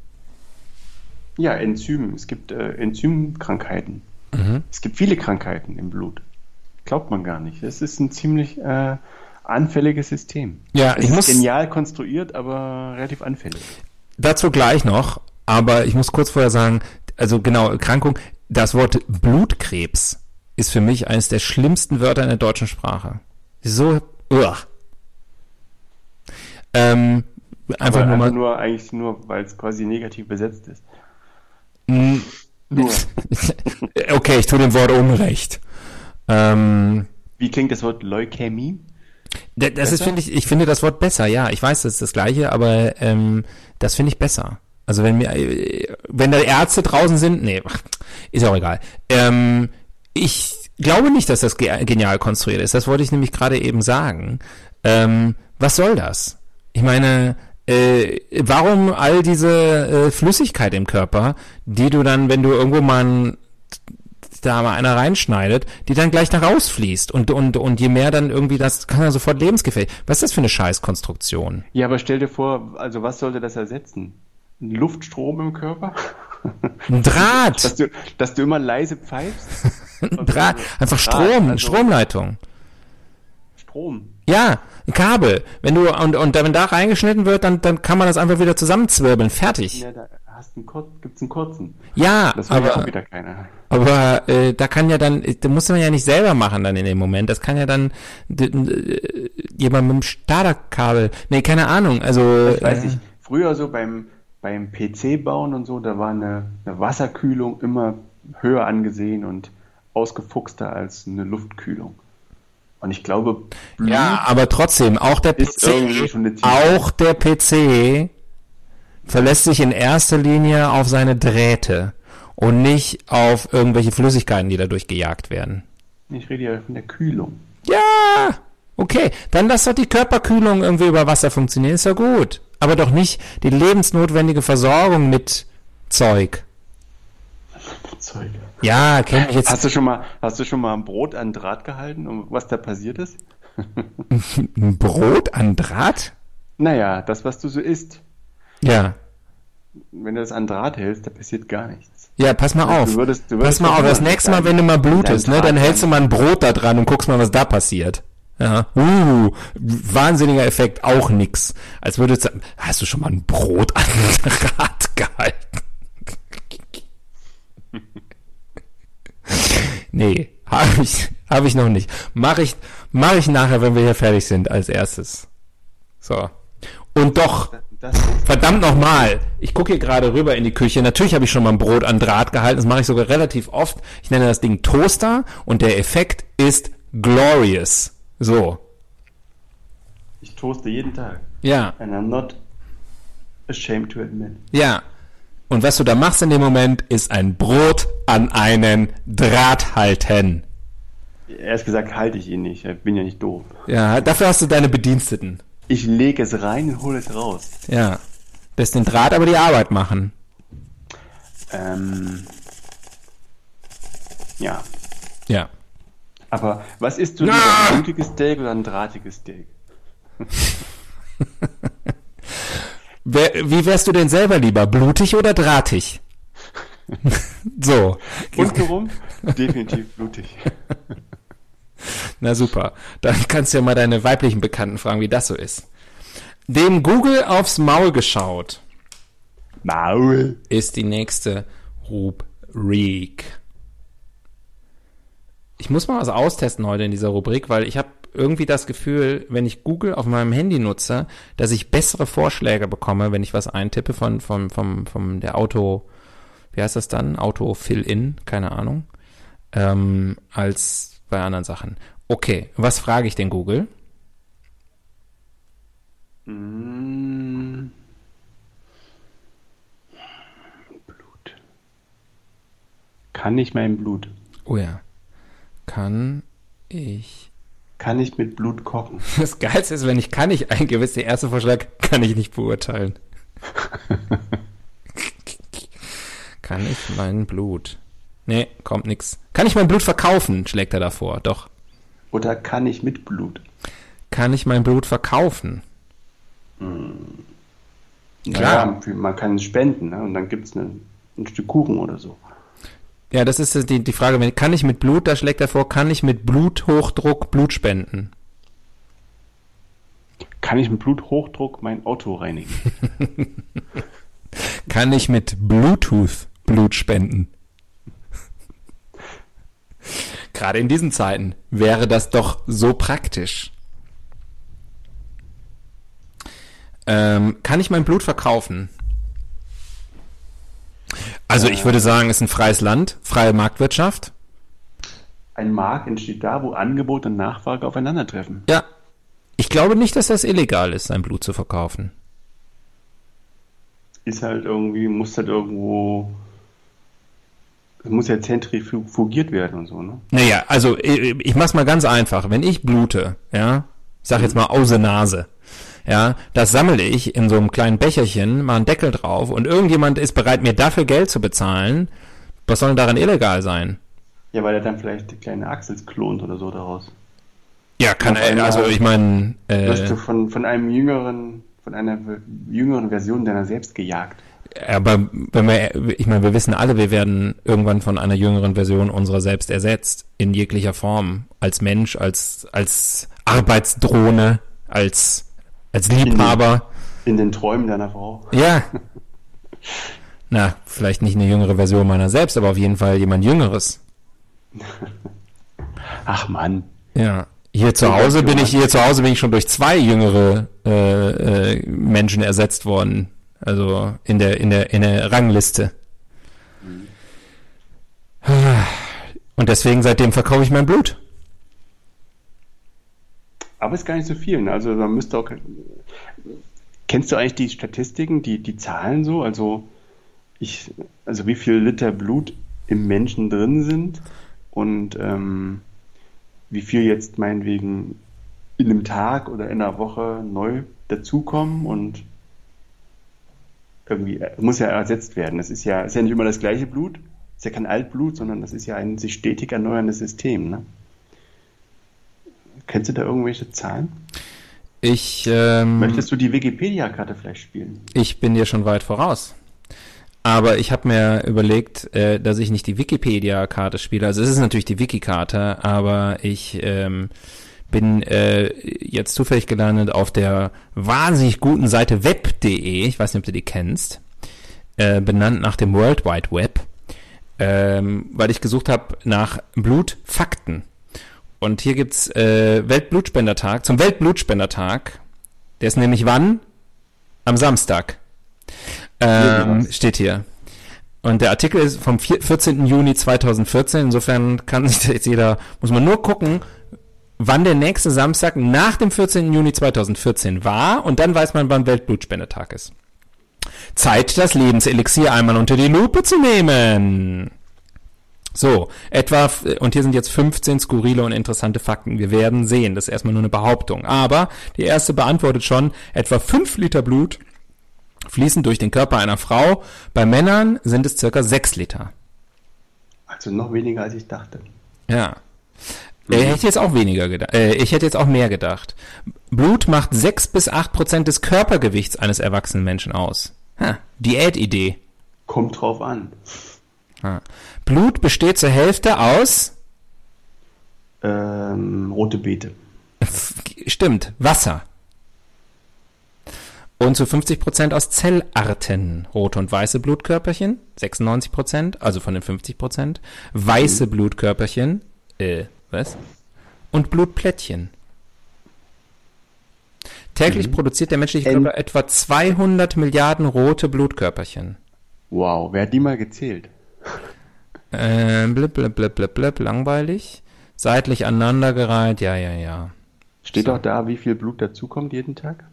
Ja, Enzym. Es gibt äh, Enzymkrankheiten. Mhm. Es gibt viele Krankheiten im Blut. Glaubt man gar nicht. Es ist ein ziemlich äh, anfälliges System. Ja, es ich ist muss genial konstruiert, aber relativ anfällig. dazu gleich noch, aber ich muss kurz vorher sagen, also genau, Erkrankung, das Wort Blutkrebs ist für mich eines der schlimmsten Wörter in der deutschen Sprache. So, uah. Ähm, einfach nur mal. einfach nur eigentlich nur, weil es quasi negativ besetzt ist. Mm, Nur. [LAUGHS] okay, ich tue dem Wort Unrecht. Ähm, Wie klingt das Wort Leukämie? das ist, Besser? finde ich, ich finde das Wort besser, ja. Ich weiß, das ist das Gleiche, aber ähm, das finde ich besser. Also wenn mir, äh, wenn da Ärzte draußen sind, nee, ist auch egal. Ähm, ich glaube nicht, dass das ge genial konstruiert ist. Das wollte ich nämlich gerade eben sagen. Ähm, was soll das? Ich meine, äh, warum all diese äh, Flüssigkeit im Körper, die du dann, wenn du irgendwo mal ein, da mal einer reinschneidet, die dann gleich da rausfließt und und und je mehr dann irgendwie das kann ja sofort lebensgefährlich. Was ist das für eine Scheißkonstruktion? Ja, aber stell dir vor, also was sollte das ersetzen? Ein Luftstrom im Körper? Ein Draht, [LAUGHS] dass, du, dass du immer leise pfeifst? [LAUGHS] [LAUGHS] ein Draht, einfach Strom, also- Stromleitung. Strom. Ja, ein Kabel. Wenn du und und wenn da reingeschnitten wird, dann dann kann man das einfach wieder zusammenzwirbeln. Fertig. Ja, da hast einen Kur gibt's einen kurzen. Ja, Das will ja aber auch wieder keiner. Aber äh, da kann ja dann, da muss man ja nicht selber machen dann in dem Moment. Das kann ja dann d- jemand mit dem Starterkabel. Nee, keine Ahnung. Also Ich weiß äh, nicht, früher so beim, beim PC bauen und so, da war eine, eine Wasserkühlung immer höher angesehen und ausgefuchster als eine Luftkühlung. Und ich glaube, Blut Ja, aber trotzdem, auch der PC, auch der PC verlässt sich in erster Linie auf seine Drähte und nicht auf irgendwelche Flüssigkeiten, die dadurch gejagt werden. ich rede ja von der Kühlung. Ja, okay, dann lass doch die Körperkühlung irgendwie über Wasser funktionieren, ist ja gut. Aber doch nicht die lebensnotwendige Versorgung mit Zeug. Zeug. Ja, kenn ich jetzt. Hast du schon mal, hast du schon mal ein Brot an Draht gehalten und was da passiert ist? [LAUGHS] Ein Brot an Draht? Naja, das, was du so isst. Ja. Wenn du das an Draht hältst, da passiert gar nichts. Ja, pass mal Du auf. würdest- du pass würdest mal doch auf, das nächste Mal, wenn du mal blutest, ne, dann hältst du mal ein Brot da dran und guckst mal, was da passiert. Ja. Uh, wahnsinniger Effekt, auch nix. Als würdest du, hast du schon mal ein Brot an Draht [LAUGHS] gehalten? [LAUGHS] Nee, habe ich, hab ich noch nicht. Mache ich, mach ich nachher, wenn wir hier fertig sind, als erstes. So. Und doch, verdammt nochmal, ich gucke hier gerade rüber in die Küche. Natürlich habe ich schon mal ein Brot an Draht gehalten. Das mache ich sogar relativ oft. Ich nenne das Ding Toaster und der Effekt ist glorious. So. ich toaste jeden Tag. Ja. And I'm not ashamed to admit. Ja. Und was du da machst in dem Moment, ist ein Brot an einen Draht halten. Erst gesagt halte ich ihn nicht. Ich bin ja nicht doof. Ja, dafür hast du deine Bediensteten. Ich lege es rein und hole es raus. Ja. Lässt den Draht aber die Arbeit machen. Ähm, ja. Ja. Aber was isst du lieber? Ah! Ein blutiges Steak oder ein drahtiges Steak? [LAUGHS] Wer, wie wärst du denn selber lieber? Blutig oder drahtig? [LAUGHS] so. Untenrum? Definitiv blutig. [LAUGHS] Na super. Dann kannst du ja mal deine weiblichen Bekannten fragen, wie das so ist. Dem Google aufs Maul geschaut Maul. ist die nächste Rubrik. Ich muss mal was austesten heute in dieser Rubrik, weil ich habe irgendwie das Gefühl, wenn ich Google auf meinem Handy nutze, dass ich bessere Vorschläge bekomme, wenn ich was eintippe von vom vom vom der Auto, wie heißt das dann? Auto Fill-in, keine Ahnung, ähm, als bei anderen Sachen. Okay, was frage ich denn Google? Mm. Blut. Kann ich mein Blut? Oh ja, kann ich Kann ich mit Blut kochen? [LAUGHS] Das Geilste ist, wenn ich kann nicht eingebe, ist der erste Vorschlag, kann ich nicht beurteilen. [LAUGHS] kann ich mein Blut? Nee, kommt nix. Kann ich mein Blut verkaufen, schlägt er davor. Doch. Oder kann ich mit Blut? Kann ich mein Blut verkaufen? Klar. Naja, man kann es spenden ne? und dann gibt es ein Stück Kuchen oder so. Ja, das ist die, die Frage. Kann ich mit Blut, da schlägt er vor, kann ich mit Bluthochdruck Blut spenden? Kann ich mit Bluthochdruck mein Auto reinigen? [LAUGHS] Kann ich mit Bluetooth Blut spenden? Gerade in diesen Zeiten wäre das doch so praktisch. Ähm, kann ich mein Blut verkaufen? Also ich würde sagen, es ist ein freies Land, freie Marktwirtschaft. Ein Markt entsteht da, wo Angebot und Nachfrage aufeinandertreffen. Ja. Ich glaube nicht, dass das illegal ist, sein Blut zu verkaufen. Ist halt irgendwie, muss halt irgendwo, es muss ja zentrifugiert werden und so, ne? Naja, also ich, ich mach's mal ganz einfach. Wenn ich blute, ja, ich sag jetzt mal außer Nase, ja, das sammle ich in so einem kleinen Becherchen, mal einen Deckel drauf und irgendjemand ist bereit, mir dafür Geld zu bezahlen. Was soll denn daran illegal sein? Ja, weil er dann vielleicht die kleine Axels klont oder so daraus. Ja, kann er, also ich meine, Wirst äh, du von, von einem jüngeren, von einer jüngeren Version deiner selbst gejagt. aber wenn wir, ich meine, wir wissen alle, wir werden irgendwann von einer jüngeren Version unserer selbst ersetzt, in jeglicher Form, als Mensch, als, als Arbeitsdrohne, als, als Liebhaber. In den Träumen deiner Frau. Ja. [LAUGHS] Na, vielleicht nicht eine jüngere Version meiner selbst, aber auf jeden Fall jemand Jüngeres. [LAUGHS] Ach Mann. Ja. Hier zu Hause bin ich, hier zu Hause bin ich schon durch zwei jüngere äh, äh, Menschen ersetzt worden. Also in der, in der, in der Rangliste. [SIGHS] Und deswegen seitdem verkaufe ich mein Blut. Aber ist gar nicht so viel. Ne? Also man müsste auch. Kennst du eigentlich die Statistiken, die, die Zahlen so? Also ich, also wie viel Liter Blut im Menschen drin sind und ähm, wie viel jetzt meinetwegen in einem Tag oder in einer Woche neu dazukommen und irgendwie äh, muss ja ersetzt werden. Es ist ja, ist ja nicht immer das gleiche Blut, ist ja kein Altblut, sondern das ist ja ein sich stetig erneuerndes System. Ne? Kennst du da irgendwelche Zahlen? Ich, ähm, Möchtest du die Wikipedia-Karte vielleicht spielen? ich bin dir schon weit voraus. Aber ich habe mir überlegt, äh, dass ich nicht die Wikipedia-Karte spiele. Also es ist natürlich die Wiki-Karte, aber ich ähm, bin äh, jetzt zufällig gelandet auf der wahnsinnig guten Seite web.de. Ich weiß nicht, ob du die kennst. Äh, benannt nach dem World Wide Web. ähm, weil ich gesucht habe nach Blutfakten. Und hier gibt's äh, Weltblutspendertag, zum Weltblutspendertag. Der ist nämlich wann? Am Samstag. Ähm, steht hier. Und der Artikel ist vom 14. Juni 2014. Insofern kann sich jetzt jeder, muss man nur gucken, wann der nächste Samstag nach dem 14. Juni 2014 war. Und dann weiß man, wann Weltblutspendetag ist. Zeit, das Lebenselixier einmal unter die Lupe zu nehmen. So, etwa, und hier sind jetzt 15 skurrile und interessante Fakten. Wir werden sehen, das ist erstmal nur eine Behauptung. Aber die erste beantwortet schon, etwa 5 Liter Blut fließen durch den Körper einer Frau. Bei Männern sind es circa 6 Liter. Also noch weniger als ich dachte. Ja. Mhm. Ich hätte jetzt auch weniger gedacht. Äh, ich hätte jetzt auch mehr gedacht. Blut macht 6 bis 8 Prozent des Körpergewichts eines erwachsenen Menschen aus. Ha, Diätidee. Kommt drauf an. Blut besteht zur Hälfte aus. Ähm, rote Beete. [LAUGHS] Stimmt, Wasser. Und zu 50 Prozent aus Zellarten. Rote und weiße Blutkörperchen, 96 Prozent, also von den 50 Prozent. Weiße mhm. Blutkörperchen, äh, was? Und Blutplättchen. Täglich mhm. produziert der menschliche Körper ähm, etwa 200 Milliarden rote Blutkörperchen. Wow, wer hat die mal gezählt? Äh, blip, blip, blip, blip, blip, langweilig. Seitlich aneinandergereiht, ja, ja, ja. Steht so. auch da, wie viel Blut dazukommt jeden Tag?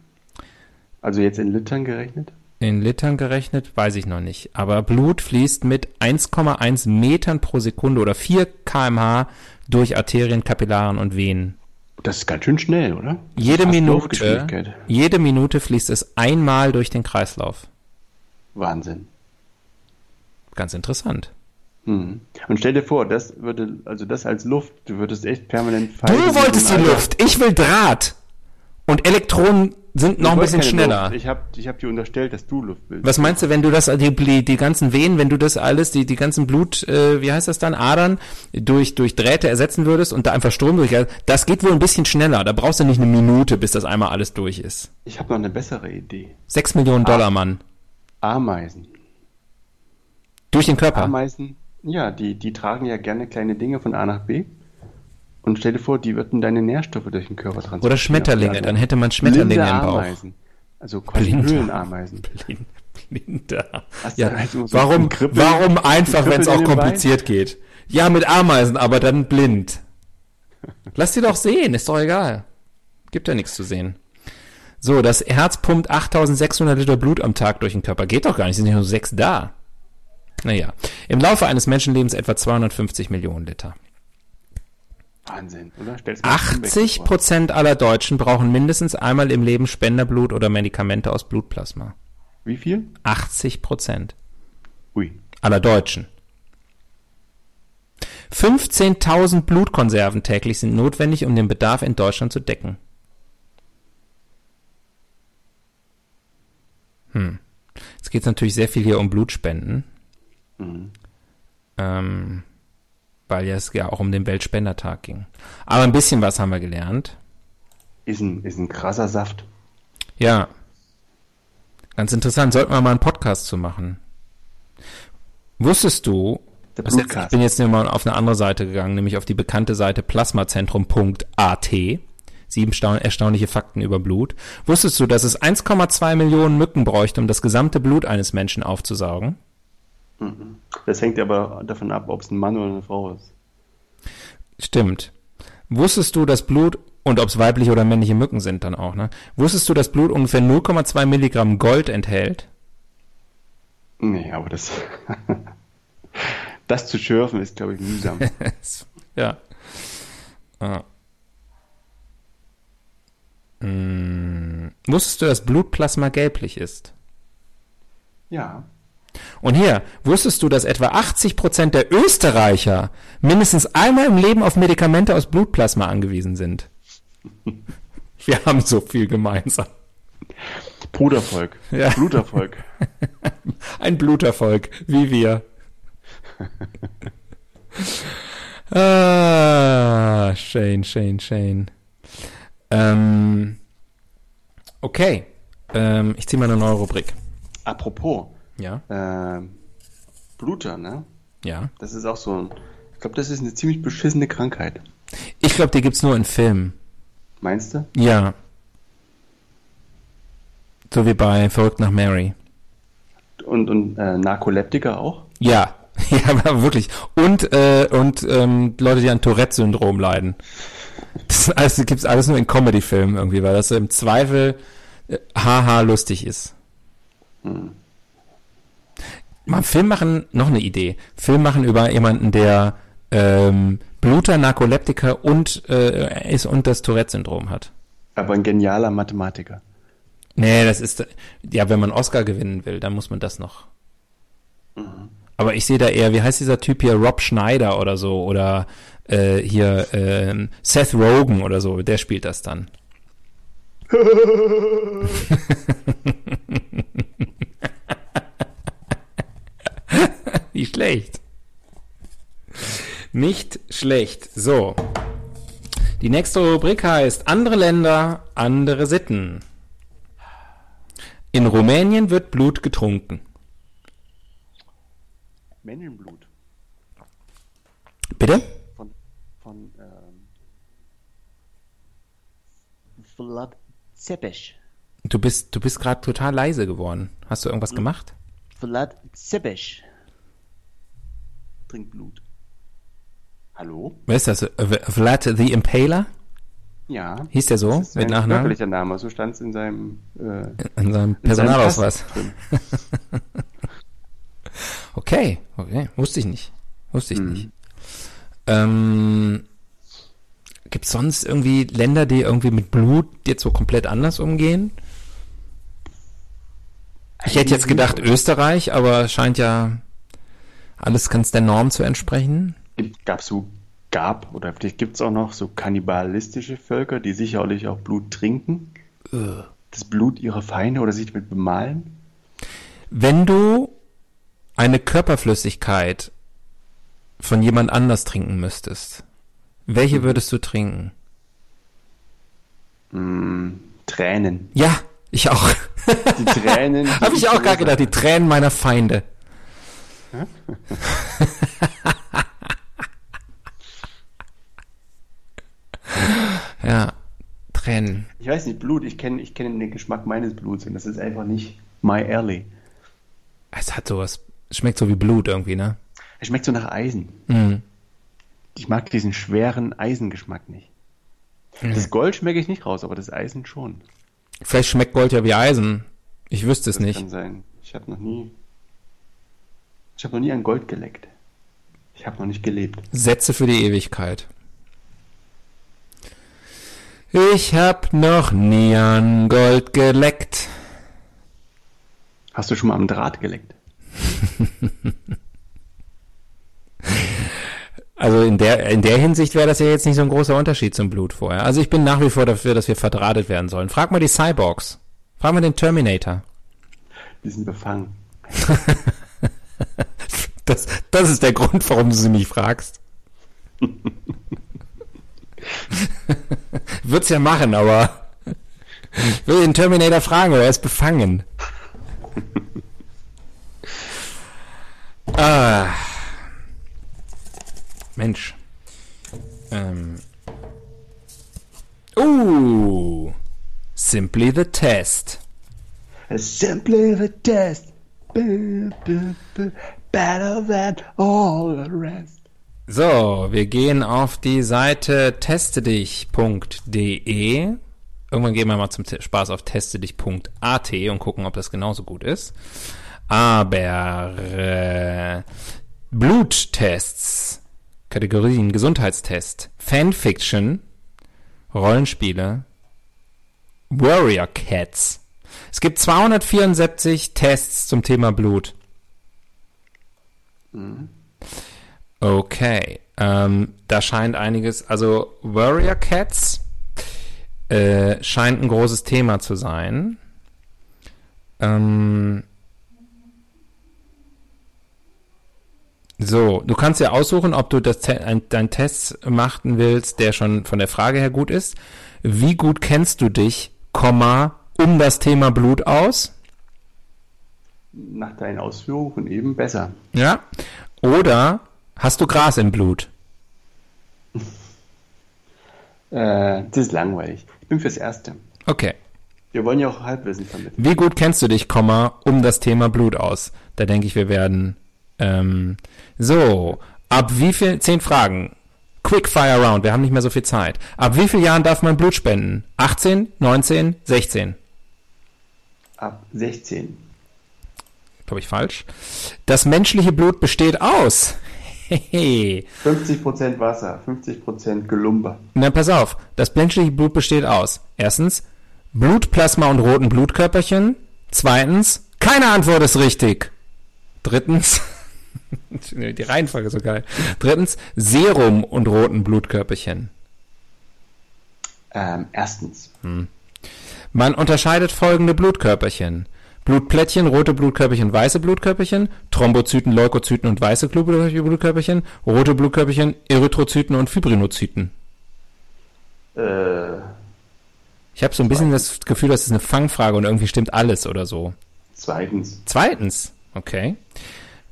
Also jetzt in Litern gerechnet? In Litern gerechnet, weiß ich noch nicht. Aber Blut fließt mit 1,1 Metern pro Sekunde oder 4 kmh durch Arterien, Kapillaren und Venen. Das ist ganz schön schnell, oder? Jede Minute, jede Minute fließt es einmal durch den Kreislauf. Wahnsinn. Ganz interessant. Hm. Und stell dir vor, das würde, also das als Luft, du würdest echt permanent fallen. Du wolltest die Luft, ich will Draht. Und Elektronen sind noch ein bisschen schneller. Luft. Ich habe ich hab dir unterstellt, dass du Luft willst. Was meinst du, wenn du das, die, die ganzen Venen, wenn du das alles, die, die ganzen Blut, äh, wie heißt das dann, Adern, durch, durch Drähte ersetzen würdest und da einfach Strom durch, das geht wohl ein bisschen schneller. Da brauchst du nicht eine Minute, bis das einmal alles durch ist. Ich habe noch eine bessere Idee. Sechs Millionen Dollar, Mann. Ameisen. Durch den Körper? Ameisen, ja, die, die tragen ja gerne kleine Dinge von A nach B. Und stell dir vor, die würden deine Nährstoffe durch den Körper transportieren. Oder Schmetterlinge, dann hätte man Schmetterlinge im Bauch. Ameisen. Also quasi Blinder. Höhlenameisen. Blind, Blinder. Ja, halt so warum, Kribbel, warum einfach, wenn es auch kompliziert geht? Ja, mit Ameisen, aber dann blind. Lass die doch sehen, ist doch egal. Gibt ja nichts zu sehen. So, das Herz pumpt 8600 Liter Blut am Tag durch den Körper. Geht doch gar nicht, sind nicht nur sechs da. Naja, im Laufe eines Menschenlebens etwa 250 Millionen Liter. Wahnsinn, oder? 80 Prozent aller Deutschen brauchen mindestens einmal im Leben Spenderblut oder Medikamente aus Blutplasma. Wie viel? 80 Prozent. Ui. Aller Deutschen. 15.000 Blutkonserven täglich sind notwendig, um den Bedarf in Deutschland zu decken. Hm. Jetzt geht es natürlich sehr viel hier um Blutspenden. Mhm. Ähm, weil es ja auch um den Weltspendertag ging. Aber ein bisschen was haben wir gelernt. Ist ein, ist ein krasser Saft. Ja. Ganz interessant. Sollten wir mal einen Podcast zu machen. Wusstest du, jetzt, ich bin jetzt mal auf eine andere Seite gegangen, nämlich auf die bekannte Seite plasmazentrum.at. Sieben erstaunliche Fakten über Blut. Wusstest du, dass es 1,2 Millionen Mücken bräuchte, um das gesamte Blut eines Menschen aufzusaugen? Mhm. Das hängt aber davon ab, ob es ein Mann oder eine Frau ist. Stimmt. Wusstest du, dass Blut und ob es weibliche oder männliche Mücken sind dann auch, ne? Wusstest du, dass Blut ungefähr 0,2 Milligramm Gold enthält? Nee, aber das, [LAUGHS] das zu schürfen ist, glaube ich, mühsam. [LAUGHS] ja. Ah. Hm. Wusstest du, dass Blutplasma gelblich ist? Ja. Und hier, wusstest du, dass etwa 80 Prozent der Österreicher mindestens einmal im Leben auf Medikamente aus Blutplasma angewiesen sind? [LAUGHS] Wir haben so viel gemeinsam. Brudervolk. Ja. Blutervolk. [LAUGHS] Ein Blutervolk, wie wir. [LAUGHS] ah, Shane, Shane, Shane. Ähm, okay. Ähm, ich ziehe mal eine neue Rubrik. Apropos, ja. Äh, Bluter, ne? Ja. Das ist auch so ein. Ich glaube, das ist eine ziemlich beschissene Krankheit. Ich glaube, die gibt's nur in Filmen. Meinst du? Ja. So wie bei Verrückt nach Mary. Und, und äh, Narkoleptiker auch? Ja, [LAUGHS] ja, aber wirklich. Und, äh, und ähm, Leute, die an Tourette-Syndrom leiden. Das alles, gibt's alles nur in Comedy-Filmen irgendwie, weil das im Zweifel äh, haha lustig ist. Mal Film machen, noch eine Idee. Film machen über jemanden, der ähm, Bluter, Narkoleptiker und äh, ist und das Tourette-Syndrom hat. Aber ein genialer Mathematiker. Nee, das ist, ja, wenn man Oscar gewinnen will, dann muss man das noch. Aber ich sehe da eher, wie heißt dieser Typ hier, Rob Schneider oder so, oder äh, hier ähm, Seth Rogen oder so, der spielt das dann. [LAUGHS] [LAUGHS] Nicht schlecht. Nicht schlecht. So. Die nächste Rubrik heißt Andere Länder, andere Sitten. In Rumänien wird Blut getrunken. Menschenblut. Bitte? Von, von ähm, Vlad Zepes. Du bist, du bist gerade total leise geworden. Hast du irgendwas gemacht? Vlad Zepes. Trinkt Blut. Hallo? Wer ist das? Äh, Vlad the Impaler? Ja. Hieß der so? Das ist Mit sein Nachnamen? Name, so stand es in seinem äh, In seinem in seinem Personalausweis. [LAUGHS] Okay, okay. Wusste ich nicht. Wusste ich Mhm. nicht. Ähm, Gibt es sonst irgendwie Länder, die irgendwie mit Blut jetzt so komplett anders umgehen? Ich hätte jetzt gedacht Österreich, aber scheint ja alles ganz der Norm zu entsprechen. Gab so, gab, oder vielleicht gibt es auch noch so kannibalistische Völker, die sicherlich auch Blut trinken. Das Blut ihrer Feinde oder sich damit bemalen. Wenn du eine Körperflüssigkeit von jemand anders trinken müsstest, welche würdest du trinken? Mm, Tränen. Ja, ich auch. Die Tränen. [LAUGHS] Habe ich auch gerade gedacht, die Tränen meiner Feinde. [LAUGHS] ja, Tränen. Ich weiß nicht, Blut, ich kenne ich kenn den Geschmack meines Bluts und das ist einfach nicht my early. Es hat sowas, es schmeckt so wie Blut irgendwie, ne? Es schmeckt so nach Eisen. Mhm. Ich mag diesen schweren Eisengeschmack nicht. Das Gold schmecke ich nicht raus, aber das Eisen schon. Vielleicht schmeckt Gold ja wie Eisen. Ich wüsste es Das nicht. kann sein. Ich habe noch nie. Ich habe noch nie an Gold geleckt. Ich habe noch nicht gelebt. Sätze für die Ewigkeit. Ich hab noch nie an Gold geleckt. Hast du schon mal am Draht geleckt? [LAUGHS] Also in der, in der Hinsicht wäre das ja jetzt nicht so ein großer Unterschied zum Blut vorher. Also ich bin nach wie vor dafür, dass wir verdrahtet werden sollen. Frag mal die Cyborgs. Frag mal den Terminator. Die sind befangen. [LAUGHS] [LAUGHS] Das, das ist der Grund, warum du sie nicht fragst. [LAUGHS] Würd's ja machen, aber ich will den Terminator fragen, aber er ist befangen. ah. Mensch. Ähm. Uh. Simply the test. Simply the test. Better than all the rest. So, wir gehen auf die Seite testedich.de. Irgendwann gehen wir mal zum Spaß auf testedich.at und gucken, ob das genauso gut ist. Aber äh, Bluttests, Kategorien Gesundheitstest, Fanfiction, Rollenspiele, Warrior Cats. Es gibt 274 Tests zum Thema Blut. Okay, ähm, da scheint einiges, also Warrior Cats äh, scheint ein großes Thema zu sein. Ähm, so, du kannst ja aussuchen, ob du das Te ein, deinen Test machen willst, der schon von der Frage her gut ist. Wie gut kennst du dich, Komma, um das Thema Blut aus? nach deinen Ausführungen eben besser. Ja. Oder hast du Gras im Blut? [LAUGHS] Äh, das ist langweilig. Ich bin fürs Erste. Okay. Wir wollen ja auch Halbwissen vermitteln. Wie gut kennst du dich, Komma, um das Thema Blut aus? Da denke ich, wir werden. Ähm, so, ab wie viel? Zehn Fragen. Quick Fire Round. Wir haben nicht mehr so viel Zeit. Ab wie vielen Jahren darf man Blut spenden? 18, 19, 16? Ab 16. Glaube ich falsch. Das menschliche Blut besteht aus. [LAUGHS] Hehe. 50% Wasser, 50% Gelumber. Na, pass auf. Das menschliche Blut besteht aus. Erstens, Blutplasma und roten Blutkörperchen. Zweitens, keine Antwort ist richtig. Drittens, [LAUGHS] die Reihenfolge ist so geil. Drittens, Serum und roten Blutkörperchen. Ähm, erstens. Man unterscheidet folgende Blutkörperchen. Blutplättchen, rote Blutkörperchen, weiße Blutkörperchen, Thrombozyten, Leukozyten und weiße Blutkörperchen, rote Blutkörperchen, Erythrozyten und Fibrinozyten. Äh, Ich habe so ein bisschen das Gefühl, das ist eine Fangfrage und irgendwie stimmt alles oder so. zweitens. Zweitens, okay.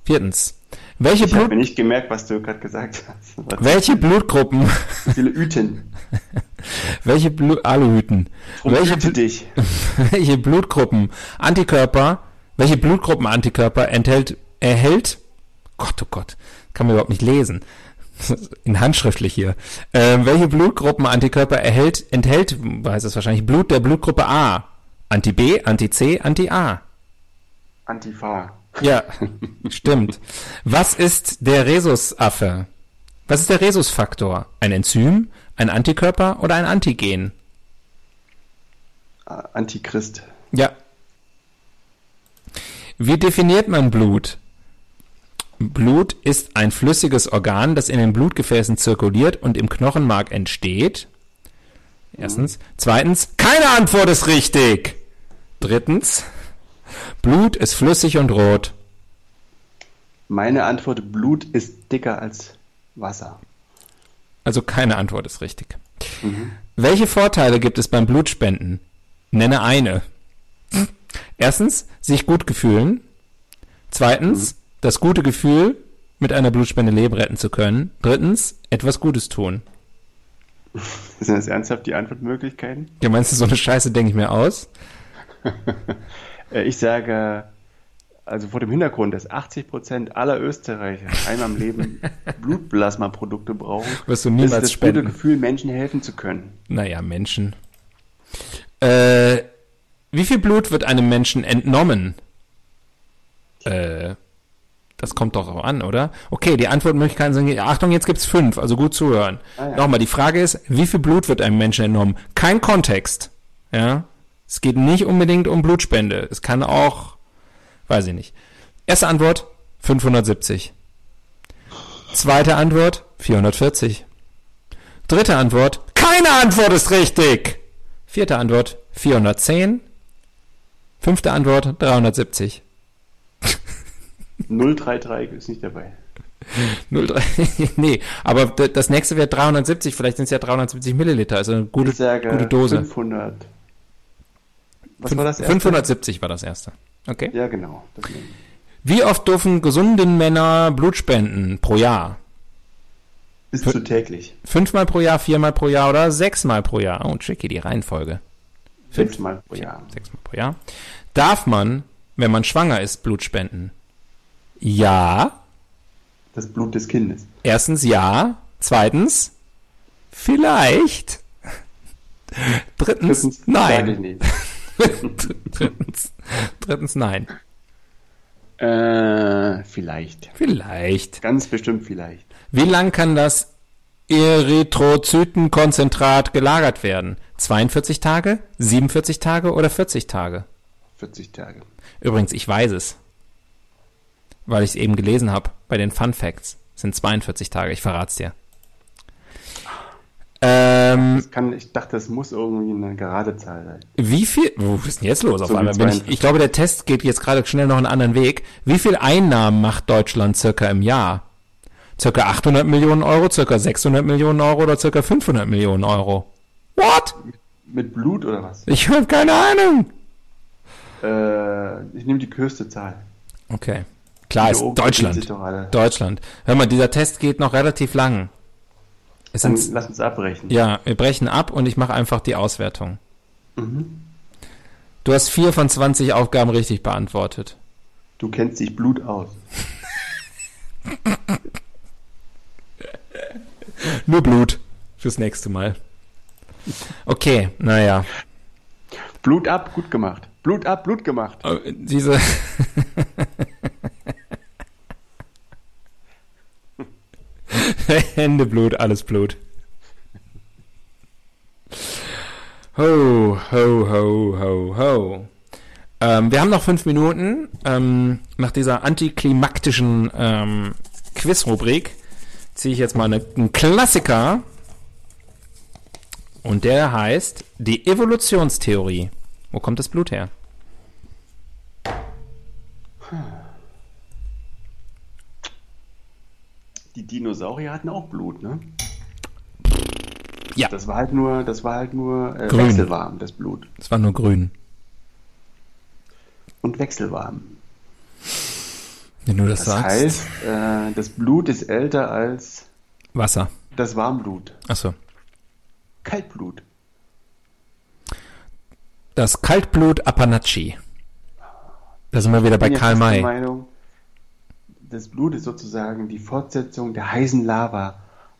Viertens, welche, Ich habe Blut, mir nicht gemerkt, was du gerade gesagt hast. [LAUGHS] Was? Welche Blutgruppen, viele Üten. [LAUGHS] welche Blut, Aluhüten, welche, Bl- dich. [LAUGHS] welche Blutgruppen, Antikörper, welche Blutgruppen Antikörper enthält, erhält, Gott, oh Gott, kann man überhaupt nicht lesen, in handschriftlich hier, ähm, welche Blutgruppen Antikörper erhält, enthält, weiß es wahrscheinlich, Blut der Blutgruppe A, Anti-B, Anti-C, Anti-A. Antifa. Ja, stimmt. Was ist der Rhesusaffe? Was ist der Rhesusfaktor? Ein Enzym, ein Antikörper oder ein Antigen? Äh, Antichrist. Ja. Wie definiert man Blut? Blut ist ein flüssiges Organ, das in den Blutgefäßen zirkuliert und im Knochenmark entsteht. Erstens. Zweitens, keine Antwort ist richtig. Drittens, Blut ist flüssig und rot. Meine Antwort, Blut ist dicker als Wasser. Also keine Antwort ist richtig. Welche Vorteile gibt es beim Blutspenden? Nenne eine. Erstens, sich gut gefühlen. Zweitens, das gute Gefühl, mit einer Blutspende Leben retten zu können. Drittens, etwas Gutes tun. Sind das ernsthaft die Antwortmöglichkeiten? Ja, meinst du, so eine Scheiße denke ich mir aus? [LAUGHS] Äh, Ich sage, also vor dem Hintergrund, dass 80% aller Österreicher einmal im Leben [LAUGHS] Blutplasmaprodukte brauchen, Wirst du ist niemals das gute spenden. Gefühl, Menschen helfen zu können. Naja, Menschen. Äh, wie viel Blut wird einem Menschen entnommen? Äh, das kommt doch auch an, oder? Okay, die Antwortmöglichkeiten sind, Achtung, jetzt gibt's fünf, also gut zuhören. Ah, ja. Nochmal, die Frage ist, wie viel Blut wird einem Menschen entnommen? Kein Kontext. Ja? Es geht nicht unbedingt um Blutspende. Es kann auch, weiß ich nicht. Erste Antwort, 570. Zweite Antwort, 440. Dritte Antwort, keine Antwort ist richtig. Vierte Antwort, 410. Fünfte Antwort, 370. 033 ist nicht dabei. 03. [LAUGHS] nee, aber das nächste wäre 370, vielleicht sind es ja 370 Milliliter, also eine gute, Ich sage gute Dose. 500. Was war das erste? 570 war das erste. Okay. Ja, genau. Wie oft dürfen gesunden Männer Blut spenden pro Jahr? Bis zu täglich. Fünfmal pro Jahr, viermal pro Jahr oder sechsmal pro Jahr? Oh, tricky, die Reihenfolge. Fünf- Fünfmal pro Jahr. Sechsmal pro Jahr. Darf man, wenn man schwanger ist, Blut spenden? Ja. Das Blut des Kindes. Erstens ja. Zweitens, vielleicht. Drittens, Drittens, nein. Drittens, drittens, nein. Äh, vielleicht. Vielleicht. Ganz bestimmt vielleicht. Wie lang kann das Erythrozytenkonzentrat gelagert werden? 42 Tage, 47 Tage oder 40 Tage? 40 Tage. Übrigens, ich weiß es. Weil ich es eben gelesen habe bei den Fun Facts. Sind 42 Tage, ich verrat's dir. Ähm, kann, ich dachte, es muss irgendwie eine gerade Zahl sein. wie viel, wo ist denn jetzt los auf So wie einmal? Bin ich, 42. ich glaube, der Test geht jetzt gerade schnell noch einen anderen Weg. Wie viel Einnahmen macht Deutschland circa im Jahr? Circa 800 Millionen Euro, circa 600 Millionen Euro oder circa 500 Millionen Euro? What? Mit Blut oder was? Ich habe keine Ahnung. Äh, ich nehme die höchste Zahl. Okay. Klar, Die ist Deutschland. Deutschland. Hör mal, dieser Test geht noch relativ lang. Es Dann lass uns abbrechen. ja, wir brechen ab und ich mache einfach die Auswertung. Mhm. Du hast vier von 20 Aufgaben richtig beantwortet. Du kennst dich Blut aus. [LAUGHS] Nur Blut. Fürs nächste Mal. Okay, naja. Blut ab, gut gemacht. Blut ab, Blut gemacht. Äh, Diese. [LAUGHS] [LAUGHS] Hände Blut, alles Blut. Ho, ho, ho, ho, ho. Ähm, wir haben noch fünf Minuten. Ähm, nach dieser antiklimaktischen ähm, Quizrubrik ziehe ich jetzt mal eine, einen Klassiker. Und der heißt die Evolutionstheorie. Wo kommt das Blut her? Die Dinosaurier hatten auch Blut, ne? Ja. Das war halt nur, das war halt nur äh, Grün. wechselwarm, das Blut. Es war nur grün. Und wechselwarm. Wenn du das, Das sagst. heißt, äh, das Blut ist älter als Wasser. das Warmblut. Achso. Kaltblut. Das Kaltblut Apanachi. Da sind wir wieder bei Karl May. Meinung, das Blut ist sozusagen die Fortsetzung der heißen Lava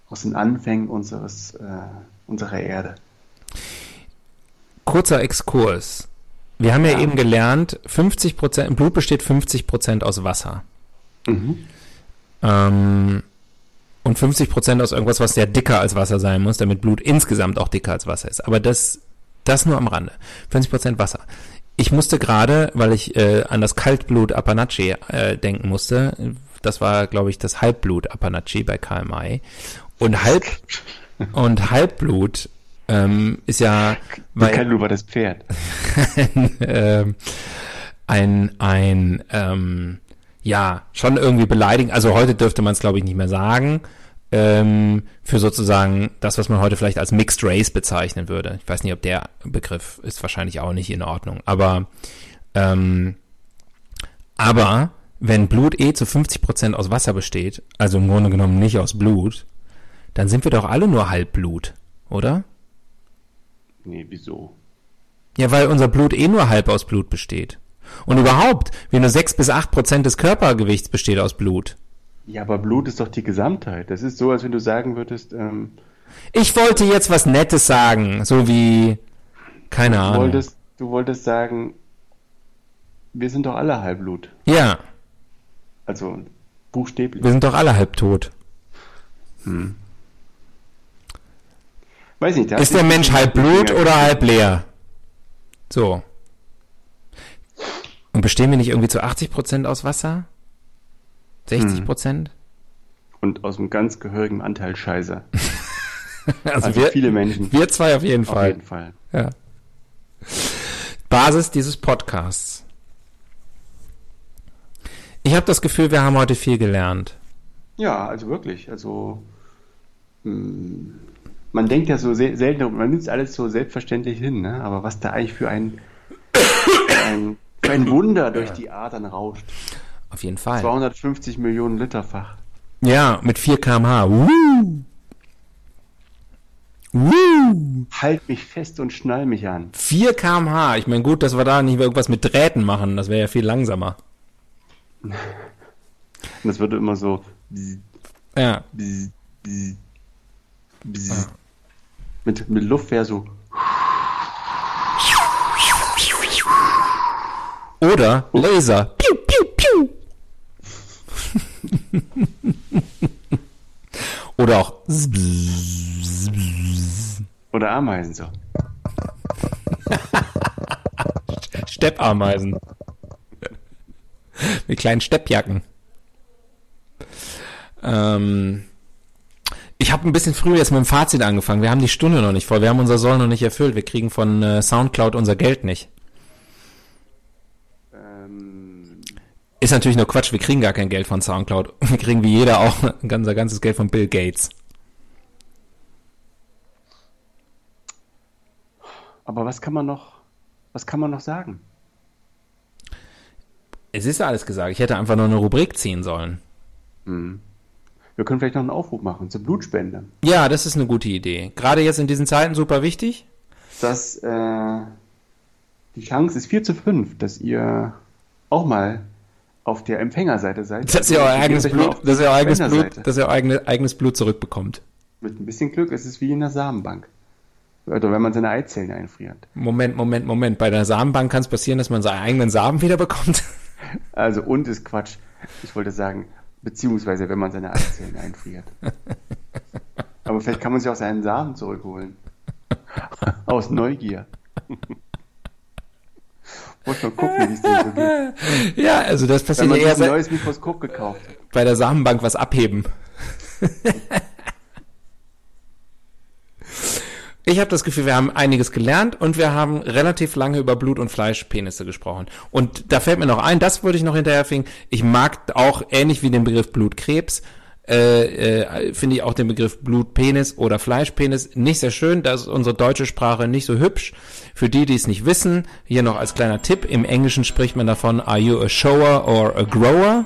aus den Anfängen unseres, äh, unserer Erde. Kurzer Exkurs. Wir haben ja, Ja. eben gelernt, 50 Prozent, Blut besteht 50 Prozent aus Wasser. Mhm. Ähm, und 50 Prozent aus irgendwas, was ja dicker als Wasser sein muss, damit Blut insgesamt auch dicker als Wasser ist. Aber das, das nur am Rande. 50 Prozent Wasser. Ich musste gerade, weil ich äh, an das Kaltblut Apanachi äh, denken musste, das war, glaube ich, das Halbblut Apanachi bei Karl May. Und Halb [LAUGHS] und Halbblut ähm, ist ja Weil weil, Kaltblut war das Pferd. [LAUGHS] ähm, ein, ein ähm, ja, schon irgendwie beleidigend. Also heute dürfte man es, glaube ich, nicht mehr sagen. Ähm, für sozusagen das, was man heute vielleicht als Mixed Race bezeichnen würde. Ich weiß nicht, ob der Begriff ist wahrscheinlich auch nicht in Ordnung. Aber, ähm, aber wenn Blut eh zu 50% aus Wasser besteht, also im Grunde genommen nicht aus Blut, dann sind wir doch alle nur Halbblut, oder? Nee, wieso? Ja, weil unser Blut eh nur halb aus Blut besteht. Und überhaupt, wie nur 6 bis 8 Prozent des Körpergewichts besteht aus Blut. Ja, aber Blut ist doch die Gesamtheit. Das ist so, als wenn du sagen würdest, ähm, Ich wollte jetzt was Nettes sagen, so wie, keine du, Ahnung. wolltest, du wolltest sagen, wir sind doch alle Halbblut. Ja, Also buchstäblich. wir sind doch alle halb tot. Weiß nicht, da Ist der Mensch halb Blut oder halb leer? So. Und bestehen wir nicht irgendwie zu 80 Prozent aus Wasser? 60 Prozent? Und aus einem ganz gehörigen Anteil Scheiße. [LAUGHS] Also, Also wir, viele Menschen. wir zwei auf jeden Auf Fall. jeden Fall. Ja. Basis dieses Podcasts. Ich habe das Gefühl, wir haben heute viel gelernt. Ja, also wirklich. Also mh, man denkt ja so sel selten, man nimmt es alles so selbstverständlich hin, ne? aber was da eigentlich für ein, für ein, für ein Wunder durch die Adern rauscht. Auf jeden Fall. 250 Millionen Literfach. Ja, mit 4 kmh. Woo! Woo! Halt mich fest und schnall mich an. 4 kmh. Ich meine, gut, dass wir da nicht irgendwas mit Drähten machen. Das wäre ja viel langsamer. Und [LAUGHS] das würde immer so Ja. bzz, bzz, bzz. mit, mit Luft wäre so Oder Laser. Oder auch oder Ameisen so. [LAUGHS] Steppameisen. Mit kleinen Steppjacken. Ähm, ich habe ein bisschen früh jetzt mit dem Fazit angefangen. Wir haben die Stunde noch nicht voll. Wir haben unser Soll noch nicht erfüllt. Wir kriegen von äh, Soundcloud unser Geld nicht. Ist natürlich nur Quatsch. Wir kriegen gar kein Geld von Soundcloud. [LAUGHS] Wir kriegen wie jeder auch [LAUGHS] unser ganzes Geld von Bill Gates. aber was kann man noch, was kann man noch sagen? Es ist ja alles gesagt. Ich hätte einfach nur eine Rubrik ziehen sollen. Wir können vielleicht noch einen Aufruf machen zur Blutspende. Ja, das ist eine gute Idee. Gerade jetzt in diesen Zeiten super wichtig. dass äh, die Chance ist 4 zu 5, dass ihr auch mal auf der Empfängerseite seid. Dass ihr euer eigenes Blut, dass ihr euer eigenes Blut, dass ihr euer eigene, eigenes Blut zurückbekommt. Mit ein bisschen Glück ist es wie in der Samenbank. Oder wenn man seine Eizellen einfriert. Moment, Moment, Moment. Bei der Samenbank kann es passieren, dass man seinen eigenen Samen wiederbekommt. [LAUGHS] Also und ist Quatsch. Ich wollte sagen, beziehungsweise wenn man seine Eizellen einfriert. [LAUGHS] Aber vielleicht kann man sich auch seinen Samen zurückholen. [LAUGHS] Aus Neugier. Muss mal gucken, wie es denn so geht. [LAUGHS] ja, also das Wenn passiert man ja eher ein neues Mikroskop gekauft bei der Samenbank was abheben. [LAUGHS] Ich habe das Gefühl, wir haben einiges gelernt und wir haben relativ lange über Blut- und Fleischpenisse gesprochen. Und da fällt mir noch ein, das würde ich noch hinterher finden. Ich mag auch ähnlich wie den Begriff Blutkrebs, äh, äh, finde ich auch den Begriff Blutpenis oder Fleischpenis nicht sehr schön. Da ist unsere deutsche Sprache nicht so hübsch. Für die, die es nicht wissen, hier noch als kleiner Tipp. Im Englischen spricht man davon, are you a shower or a grower?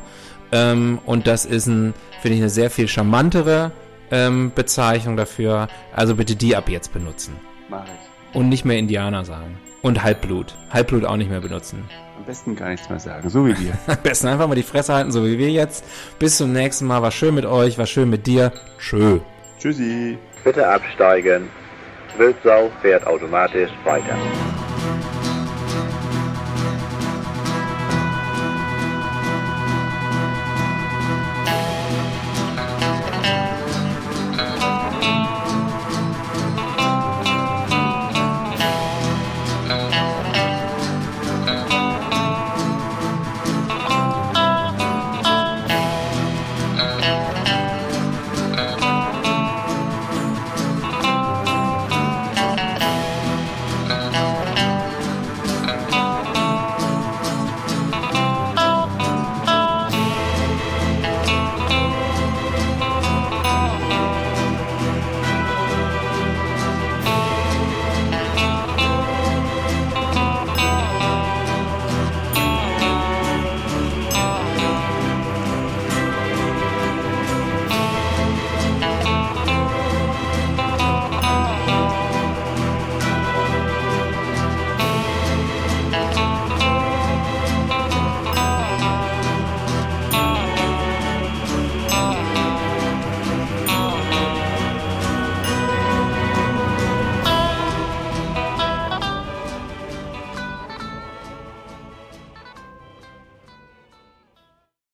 Ähm, und das ist ein, finde ich, eine sehr viel charmantere ähm, Bezeichnung dafür. Also bitte die ab jetzt benutzen. Mach ich. Und nicht mehr Indianer sagen. Und Halbblut. Halbblut auch nicht mehr benutzen. Am besten gar nichts mehr sagen, so wie wir. [LAUGHS] Am besten einfach mal die Fresse halten, so wie wir jetzt. Bis zum nächsten Mal. War schön mit euch, war schön mit dir. Tschö. Tschüssi. Bitte absteigen. Wildsau fährt automatisch weiter.